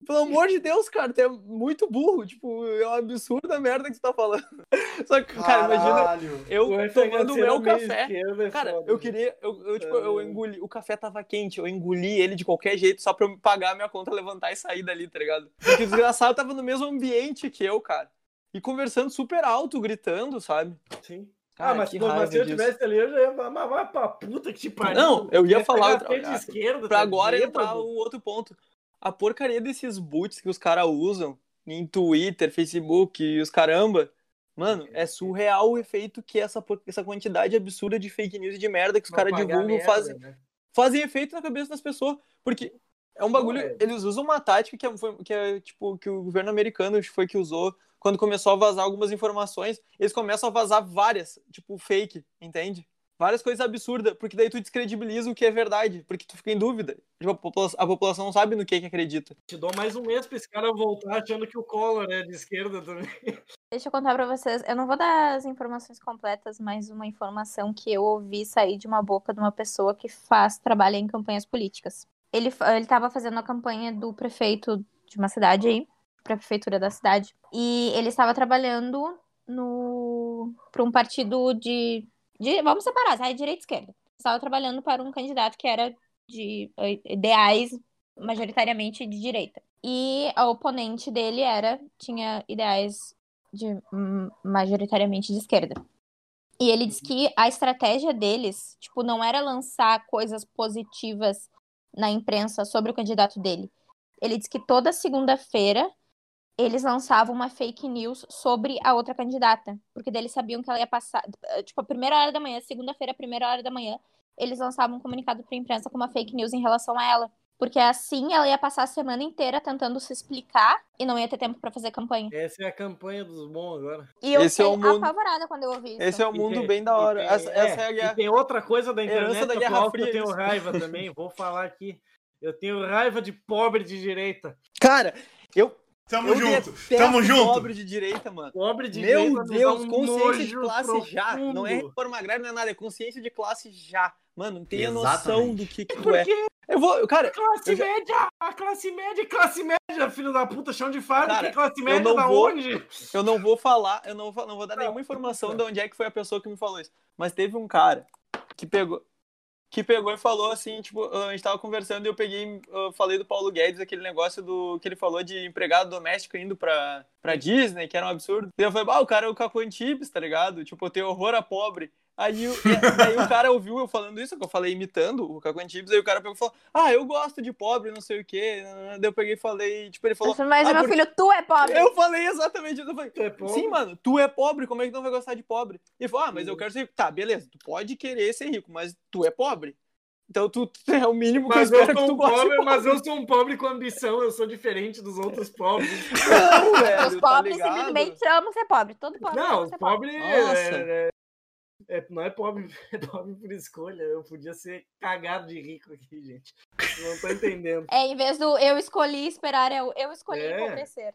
pelo amor de Deus, cara, tu é muito burro. Tipo, é um absurdo a merda que tu tá falando. Só que, cara, Caralho. imagina eu tomando o meu café. Esquerda, cara, foda. eu queria. Eu, eu, tipo, eu engoli. O café tava quente, eu engoli ele de qualquer jeito só pra eu pagar a minha conta, levantar e sair dali, tá ligado? Porque o desgraçado tava no mesmo ambiente que eu, cara. E conversando super alto, gritando, sabe? Sim. Cara, ah, mas, se eu tivesse ali, eu já ia mas vai pra puta que te pariu. Não, eu ia, ia falar outra de esquerda, Pra tá agora entrar o outro ponto. A porcaria desses boots que os caras usam em Twitter, Facebook e os caramba. Mano, é surreal o efeito que essa, essa quantidade absurda de fake news e de merda que os caras divulgam merda, fazem, né? fazem efeito na cabeça das pessoas. Porque é um bagulho. é. Eles usam uma tática que é, que é tipo que o governo americano foi que usou quando começou a vazar algumas informações. Eles começam a vazar várias, tipo fake, entende? Várias coisas absurdas, porque daí tu descredibiliza o que é verdade, porque tu fica em dúvida. Tipo, a, popula- a população não sabe no que, que acredita. Te dou mais um mês pra esse cara voltar achando que o Collor é de esquerda também. Deixa eu contar pra vocês. Eu não vou dar as informações completas, mas uma informação que eu ouvi sair de uma boca de uma pessoa que faz trabalho em campanhas políticas. Ele, fa- ele tava fazendo a campanha do prefeito de uma cidade aí, pra prefeitura da cidade. E ele estava trabalhando no para um partido de, de vamos separar? Direita e esquerda. Estava trabalhando para um candidato que era de eh, ideais majoritariamente de direita. E a oponente dele era tinha ideais de hum, majoritariamente de esquerda. E ele diz que a estratégia deles, tipo, não era lançar coisas positivas na imprensa sobre o candidato dele. Ele diz que toda segunda-feira eles lançavam uma fake news sobre a outra candidata, porque daí eles sabiam que ela ia passar, tipo, a primeira hora da manhã, segunda-feira, a primeira hora da manhã, eles lançavam um comunicado para a imprensa com uma fake news em relação a ela. Porque assim ela ia passar a semana inteira tentando se explicar e não ia ter tempo para fazer campanha. Essa é a campanha dos bons agora. E eu Esse é fiquei o mundo- apavorada quando eu ouvi isso. Esse é E mundo tem- bem da hora. tem- Essa, essa é a guerra. tem outra coisa da internet da Guerra Fria, eu tenho isso. raiva também. Vou falar aqui. Eu tenho raiva de pobre de direita. Cara, eu, Tamo eu junto. Tamo junto. pobre de direita, mano. Pobre de Meu direita. me dá Deus, um consciência de classe já. Não é profundo. reforma agrária, não é nada, é consciência de classe já. Mano, tenha noção Exatamente. do que, que tu é. Eu vou, cara, classe Eu já- média, a classe média, classe média, filho da puta, chão de fábrica, Cara, classe média não da vou- onde? eu não vou falar, eu não vou, não vou dar nenhuma informação não. de onde é que foi a pessoa que me falou isso. Mas teve um cara que pegou que pegou e falou assim, tipo, a gente tava conversando e eu peguei, eu falei do Paulo Guedes, aquele negócio do que ele falou de empregado doméstico indo pra, pra Disney, que era um absurdo. E eu falei, ah, o cara é o Caco Antibes, tá ligado? Tipo, tem horror a pobre. Aí, o- e- daí o cara ouviu eu falando isso, que eu falei imitando o Caco Antibes, aí o cara pegou e falou, ah, eu gosto de pobre, não sei o quê. Daí eu peguei e falei, tipo, ele falou, Mas, ah, meu porque- filho, tu é pobre. eu falei exatamente isso. Eu falei, Tu é pobre? sim, mano, tu é pobre, como é que tu não vai gostar de pobre? E ele falou, ah, mas eu quero ser rico. Tá, beleza, tu pode querer ser rico, mas tu é pobre. Então tu tu é o mínimo que Mas eu eu espero que tu um pobre, de mas eu sou um pobre com ambição, eu sou diferente dos outros pobres. Não, velho, Os tá pobres ligado? simplesmente amam ser pobre. Todo pobre Não, ama ser pobre. pobres Nossa. é, é- é- não é pobre, é pobre por escolha. Eu podia ser cagado de rico aqui, gente. Eu não tô entendendo. É, em vez do eu escolhi esperar, é o eu escolhi É. empobrecer.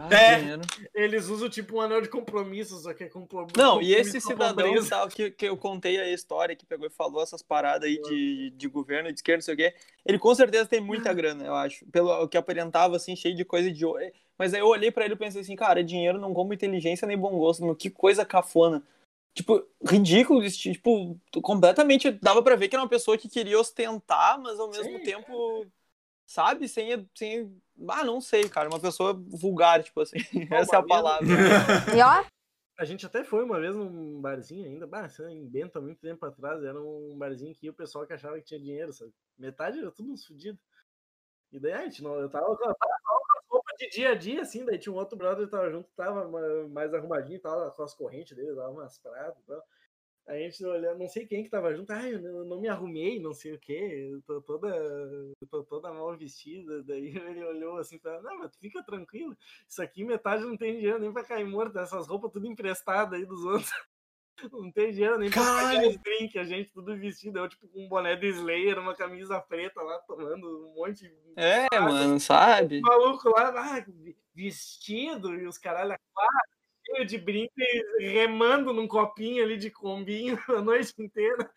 Ah, É. dinheiro. Eles usam tipo um anel de compromisso, só que é com Não, e esse compromisso cidadão tava- que, que eu contei a história, que pegou e falou essas paradas aí de, de governo, de esquerda, não sei o quê, ele com certeza tem muita grana, eu acho. Pelo que aparentava, assim, cheio de coisa de. ouro. Mas aí eu olhei pra ele e pensei assim, cara, dinheiro não como inteligência nem bom gosto, meu, que coisa cafona. Tipo, ridículo, tipo, completamente. Dava pra ver que era uma pessoa que queria ostentar, mas ao mesmo Sim, tempo, sabe, sem, sem. Ah, não sei, cara, uma pessoa vulgar, tipo assim. Essa é a palavra. E ó, A gente até foi uma vez num barzinho ainda, bah, é em Bento, há muito tempo atrás, era um barzinho que ia o pessoal que achava que tinha dinheiro, sabe? Metade era tudo uns fudidos. E daí a gente não, eu tava, eu tava de dia a dia, assim, daí tinha um outro brother que tava junto, tava ma- mais arrumadinho, tava com as correntes dele, dava umas pratas e tal. A gente olhando, não sei quem que tava junto, ai, eu não, me arrumei, não sei o quê, eu tô toda, eu tô toda mal vestida. Daí ele olhou assim, falou, não, mas fica tranquilo, isso aqui metade não tem dinheiro nem pra cair morto, essas roupas tudo emprestadas aí dos outros. Não tem dinheiro nem pra pagar Caralho! os drinks, a gente tudo vestido, eu tipo com um boné do Slayer, uma camisa preta lá, tomando um monte de É, mano, sabe? maluco lá, ah, vestido e os caralho a quatro, cheio de brinco e remando num copinho ali de combinho a noite inteira.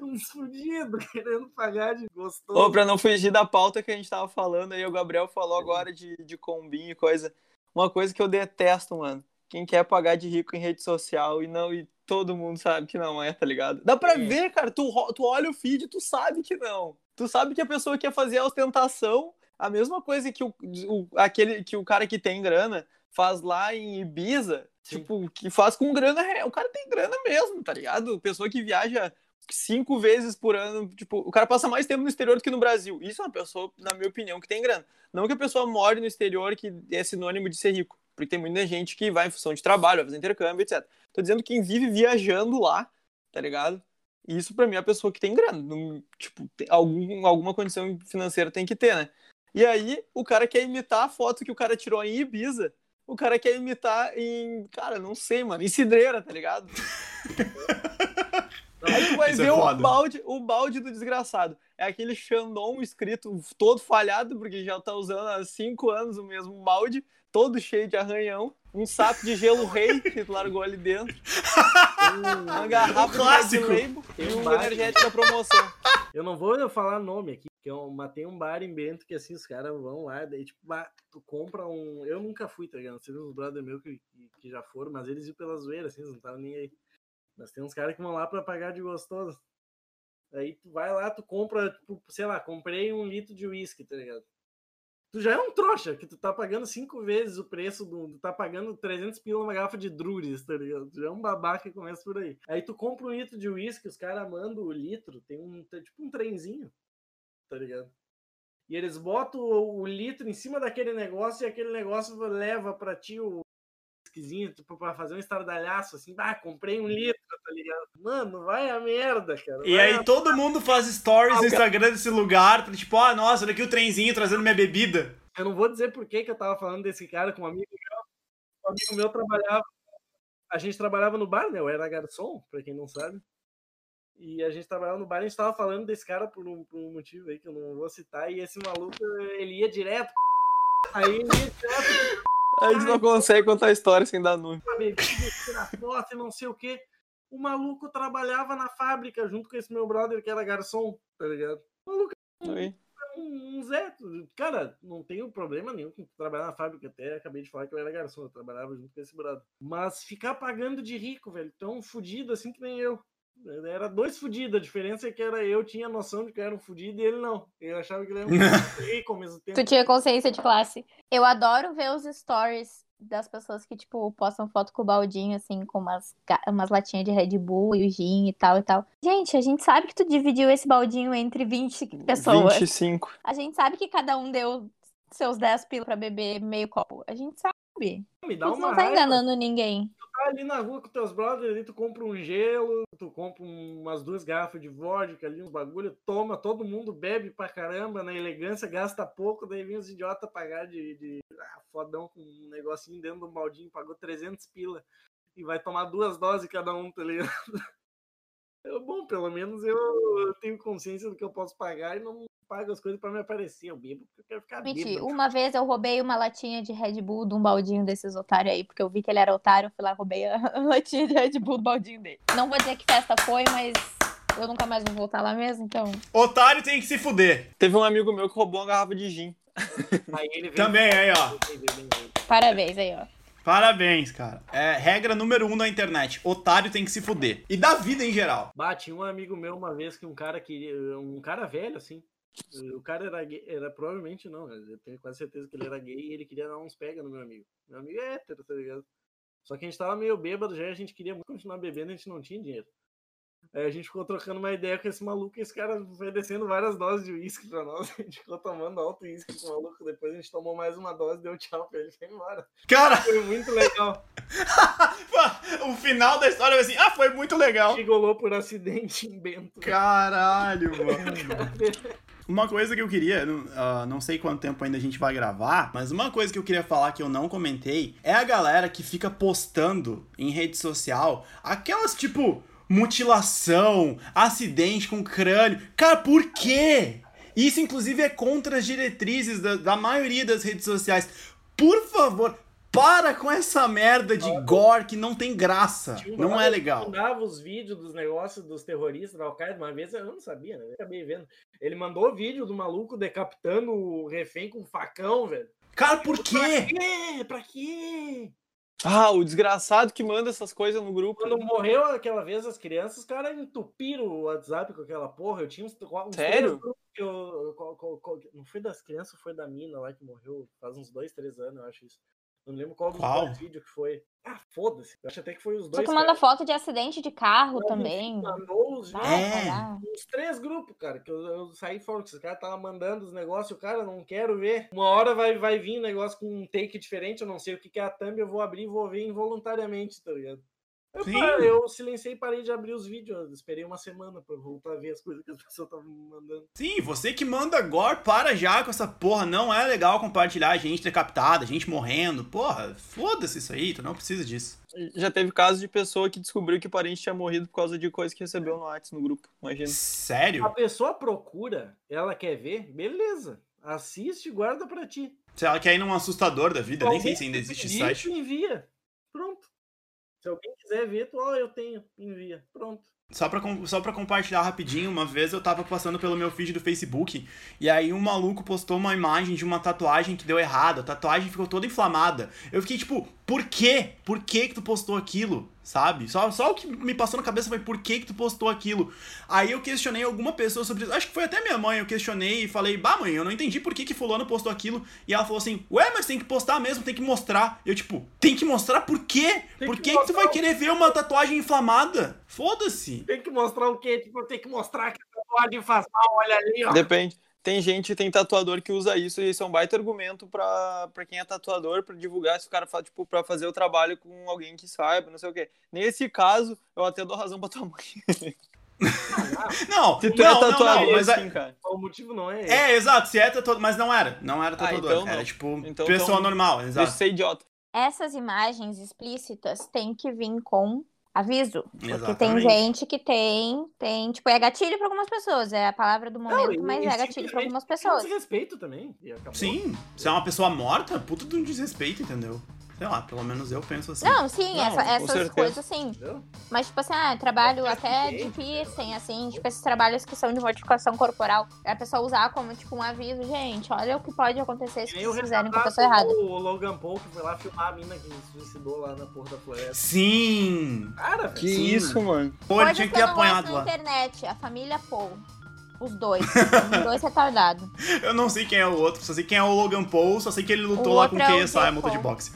Uns fudidos querendo pagar de gostoso. Ô, pra não fugir da pauta que a gente tava falando aí, o Gabriel falou agora de, de combinho e coisa. Uma coisa que eu detesto, mano. Quem quer pagar de rico em rede social e não e todo mundo sabe que não é, tá ligado? Dá pra ver, cara. Tu, tu olha o feed, tu sabe que não. Tu sabe que a pessoa quer fazer a ostentação, a mesma coisa que o, o- aquele que o cara que tem grana faz lá em Ibiza, Sim. tipo, que faz com grana real. O cara tem grana mesmo, tá ligado? Pessoa que viaja cinco vezes por ano. Tipo, o cara passa mais tempo no exterior do que no Brasil. Isso é uma pessoa, na minha opinião, que tem grana. Não que a pessoa more no exterior, que é sinônimo de ser rico. Porque tem muita gente que vai em função de trabalho, vai fazer intercâmbio, etc. Tô dizendo quem vive viajando lá, tá ligado? Isso pra mim é a pessoa que tem grana. Não, tipo, tem algum, alguma condição financeira tem que ter, né? E aí, o cara quer imitar a foto que o cara tirou em Ibiza. O cara quer imitar em. Cara, não sei, mano. Em cidreira, tá ligado? Aí tu vai Isso é ver o foda. balde, o balde do desgraçado. É aquele Xandão escrito todo falhado, porque já tá usando há cinco anos o mesmo balde, todo cheio de arranhão. Um saco de gelo rei que tu largou ali dentro. Uma garrafa de clássico. Label e um bar. energético da promoção. Eu não vou falar nome aqui, porque eu matei um bar em Bento que assim, os caras vão lá, daí tipo, bah, tu compra um. Eu nunca fui, tá ligado? Teve uns brother meu que, que, que já foram, mas eles iam pela zoeira, assim, eles não estavam nem aí. Mas tem uns caras que vão lá pra pagar de gostoso. Aí tu vai lá, tu compra, tipo, sei lá, comprei um litro de uísque, tá ligado? Tu já é um trouxa, que tu tá pagando cinco vezes o preço do. Tu tá pagando 300 pila numa garrafa de Druris, tá ligado? Tu já é um babaca que começa por aí. Aí tu compra um litro de uísque, os caras mandam o litro, tem um. tem tipo um trenzinho, tá ligado? E eles botam o, o litro em cima daquele negócio e aquele negócio leva pra ti o whiskyzinho, tipo, pra fazer um estardalhaço, assim, ah, comprei um litro, ligado? Mano, vai a merda, cara. E aí a- todo mundo faz stories no Instagram desse lugar, pra, tipo, ah, nossa, olha aqui o trenzinho trazendo minha bebida. Eu não vou dizer por que, que eu tava falando desse cara com um amigo meu. Um amigo meu trabalhava. A gente trabalhava no bar, né? Eu era garçom, pra quem não sabe. E a gente trabalhava no bar e a gente tava falando desse cara por um, por um motivo aí que eu não vou citar. E esse maluco, ele ia direto. Aí ele ia direto A gente não consegue contar a história sem dar tirar foto e não sei o quê. O maluco trabalhava na fábrica junto com esse meu brother que era garçom, tá ligado? O maluco Aí. um, um Zé. Cara, não tenho problema nenhum com trabalhar na fábrica. Até acabei de falar que eu era garçom, eu trabalhava junto com esse brother. Mas ficar pagando de rico, velho, tão fudido assim que nem eu. Era dois fudidos, a diferença é que era eu tinha noção de que eu era um fudido e ele não. Eu achava que ele era um rico ao mesmo tempo. Tu tinha consciência de classe. Eu adoro ver os stories das pessoas que, tipo, postam foto com o baldinho, assim, com umas, umas latinhas de Red Bull e o gin e tal e tal. Gente, a gente sabe que tu dividiu esse baldinho entre 20 pessoas. 25. A gente sabe que cada um deu seus 10 pila pra beber meio copo. A gente sabe. Me dá Tu uma não tá raiva. enganando ninguém. Tá ali na rua com teus brothers, ali tu compra um gelo, tu compra um- umas duas garrafas de vodka ali, uns bagulho, toma, todo mundo bebe pra caramba, na elegância, gasta pouco, daí vem os idiotas pagar de, de ah, fodão com um negocinho dentro do baldinho, pagou 300 pila e vai tomar duas doses cada um, tá ligado? É bom, pelo menos eu, tenho consciência do que eu posso pagar e não pago as coisas pra me aparecer. Eu bebo porque eu quero ficar Mentira, bêbado. uma vez eu roubei uma latinha de Red Bull de um baldinho desses otários aí, porque eu vi que ele era otário, eu fui lá roubei a latinha de Red Bull do baldinho dele. Não vou dizer que festa foi, mas eu nunca mais vou voltar lá mesmo, então. Otário tem que se fuder. Teve um amigo meu que roubou uma garrafa de gin. Aí ele vem- Também, aí, ó. Parabéns aí, ó. Parabéns, cara. É regra número um da internet. Otário tem que se fuder. E da vida em geral. Bah, tinha um amigo meu uma vez que um cara queria. Um cara velho, assim. O cara era gay. Era provavelmente não, né, eu tenho quase certeza que ele era gay e ele queria dar uns pega no meu amigo. Meu amigo é hétero, tá ligado? Só que a gente tava meio bêbado já e a gente queria muito continuar bebendo a gente não tinha dinheiro. Aí a gente ficou trocando uma ideia com esse maluco e esse cara foi descendo várias doses de uísque pra nós. A gente ficou tomando alto uísque com o maluco. Depois a gente tomou mais uma dose, deu tchau pra ele e foi embora. Cara, Foi muito legal. o final da história vai assim, ah, foi muito legal. Chegolou por acidente em Bento. Caralho, mano. Uma coisa que eu queria, ah, não sei quanto tempo ainda a gente vai gravar, mas uma coisa que eu queria falar que eu não comentei é a galera que fica postando em rede social aquelas tipo mutilação, acidente com crânio. Cara, por quê? Isso, inclusive, é contra as diretrizes da, da maioria das redes sociais. Por favor, para com essa merda de gore que não tem graça. Um Não é legal. mandava os vídeos dos negócios dos terroristas da Al-Qaeda. Uma vez eu não sabia, né? Eu acabei vendo. Ele mandou vídeo do maluco decapitando o refém com um facão, velho. Cara, por Pra quê? quê? Pra quê? Ah, o desgraçado que manda essas coisas no grupo. Quando morreu aquela vez as crianças, os caras entupiram o WhatsApp com aquela porra. Eu tinha uns, uns Sério? eu, não foi das crianças, foi da mina lá que morreu faz uns dois, três anos, eu acho isso. Não lembro qual, Qual? dos vídeo que foi. Ah, foda-se. Eu acho até que foi os Só dois. que manda foto de acidente de carro Mas, também. Mandou os vídeos. É. Uns três grupos, cara, que eu, eu saí fora, que os caras estavam mandando os negócios, e o cara, não quero ver. Uma hora vai, vai vir um negócio com um take diferente, eu não sei o que, que é a thumb, eu vou abrir e vou ver involuntariamente, tá ligado? Eu, parei, eu silenciei e parei de abrir os vídeos. Esperei uma semana pra voltar a ver as coisas que as pessoas estavam me mandando. Sim, você que manda agora, para já com essa porra. Não é legal compartilhar gente decapitada, gente morrendo. Porra, foda-se isso aí, tu não precisa disso. Já teve casos de pessoa que descobriu que o parente tinha morrido por causa de coisa que recebeu no WhatsApp no grupo. Imagina. A Sério? pessoa procura, ela quer ver, beleza. Assiste e guarda pra ti. Se ela quer ir num assustador da vida, nem sei se ainda existe esse Isso, site. envia. Se alguém quiser ver, tu, ó, eu tenho, envia. Pronto. Só pra, só pra compartilhar rapidinho, uma vez eu tava passando pelo meu feed do Facebook e aí um maluco postou uma imagem de uma tatuagem que deu errado. A tatuagem ficou toda inflamada. Eu fiquei tipo, por quê? Por que que tu postou aquilo? Sabe? Só, só o que me passou na cabeça foi por que que tu postou aquilo. Aí eu questionei alguma pessoa sobre isso. Acho que foi até minha mãe. Eu questionei e falei, bah, mãe, eu não entendi por que que fulano postou aquilo. E ela falou assim, ué, mas tem que postar mesmo, tem que mostrar. Eu tipo, tem que mostrar por quê? Tem por que que que tu vai querer ver uma tatuagem inflamada? Foda-se. Tem que mostrar o quê? Tipo, tem que mostrar que a tatuagem faz mal, olha ali, ó. Depende. Tem gente, tem tatuador que usa isso e isso é um baita argumento pra, pra quem é tatuador, pra divulgar se o cara faz, tipo, pra fazer o trabalho com alguém que saiba, não sei o quê. Nesse caso, eu até dou razão pra tua mãe. Não, Se tu não, é não, tatuador, não, mas a- sim, cara. O motivo não é esse. É, exato, se é tatuador, mas não era, não era Ah, tatuador, então não. era tipo Então- pessoa então- normal, exato. de ser idiota. Essas imagens explícitas têm que vir com aviso. Porque tem Exatamente. gente que tem, tem, tipo, é gatilho pra algumas pessoas. É a palavra do momento, e- mas e é gatilho pra simplesmente algumas pessoas. desrespeito também. E acabou. Sim, se é uma pessoa morta, puta de um desrespeito, entendeu? Sei lá, pelo menos eu penso assim. Não, sim, Não, essa- essas certeza. coisas sim. Entendeu? Mas, tipo assim, ah, trabalho até tem, de piercing, assim, tipo, esses trabalhos que são de modificação corporal. A pessoa usar como, tipo, um aviso, gente, olha o que pode acontecer se vocês fizerem com a pessoa errada. O Logan Paul que foi lá filmar a mina que se suicidou lá na porra da floresta. Sim! Cara. Que Sim. isso, mano. Pô, tinha que ter apanhado lá. internet, a família Paul. Os dois. Os dois retardados. Eu não sei quem é o outro, só sei quem é o Logan Paul, só sei que ele lutou lá com é o KSI, Jake luta de boxe.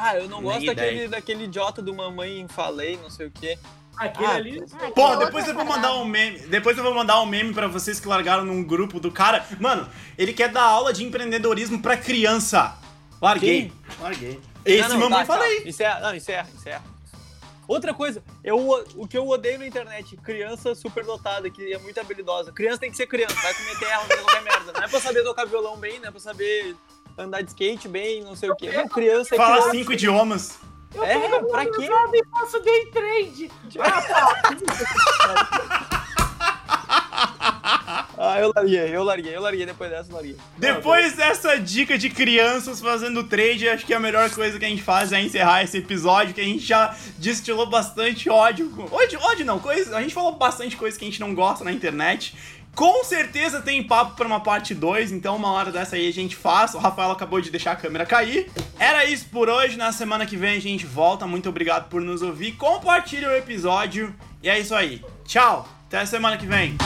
Ah, eu não Nem gosto ideia. daquele, daquele idiota do mamãe falei, não sei o quê. Aquele Ah, ali. Ah, Pô, que depois eu vou mandar um meme. Depois eu vou mandar um meme pra vocês que largaram num grupo do cara. Mano, ele quer dar aula de empreendedorismo pra criança. Larguei. Larguei. Esse Não, não, mamãe tá, falei. Tá. Encerra, não, encerra, encerra. Outra coisa, eu, o que eu odeio na internet, criança superdotada, que é muito habilidosa. Criança tem que ser criança, vai comer terra, vai qualquer merda. Não é pra saber tocar violão bem, não é pra saber andar de skate bem, não sei o quê. Criança é Fala criança. cinco idiomas. É, pra quê? Eu me faço day trade. Ah, eu larguei, eu larguei, eu larguei depois dessa, eu larguei. Depois dessa dica de crianças fazendo trade, acho que a melhor coisa que a gente faz é encerrar esse episódio, que a gente já destilou bastante ódio. Ódio, ódio não, coisa, a gente falou bastante coisa que a gente não gosta na internet. Com certeza tem papo pra uma parte 2, então uma hora dessa aí a gente faz. O Rafael acabou de deixar a câmera cair. Era isso por hoje, na semana que vem a gente volta. Muito obrigado por nos ouvir. Compartilhe o episódio. E é isso aí. Tchau, até a semana que vem.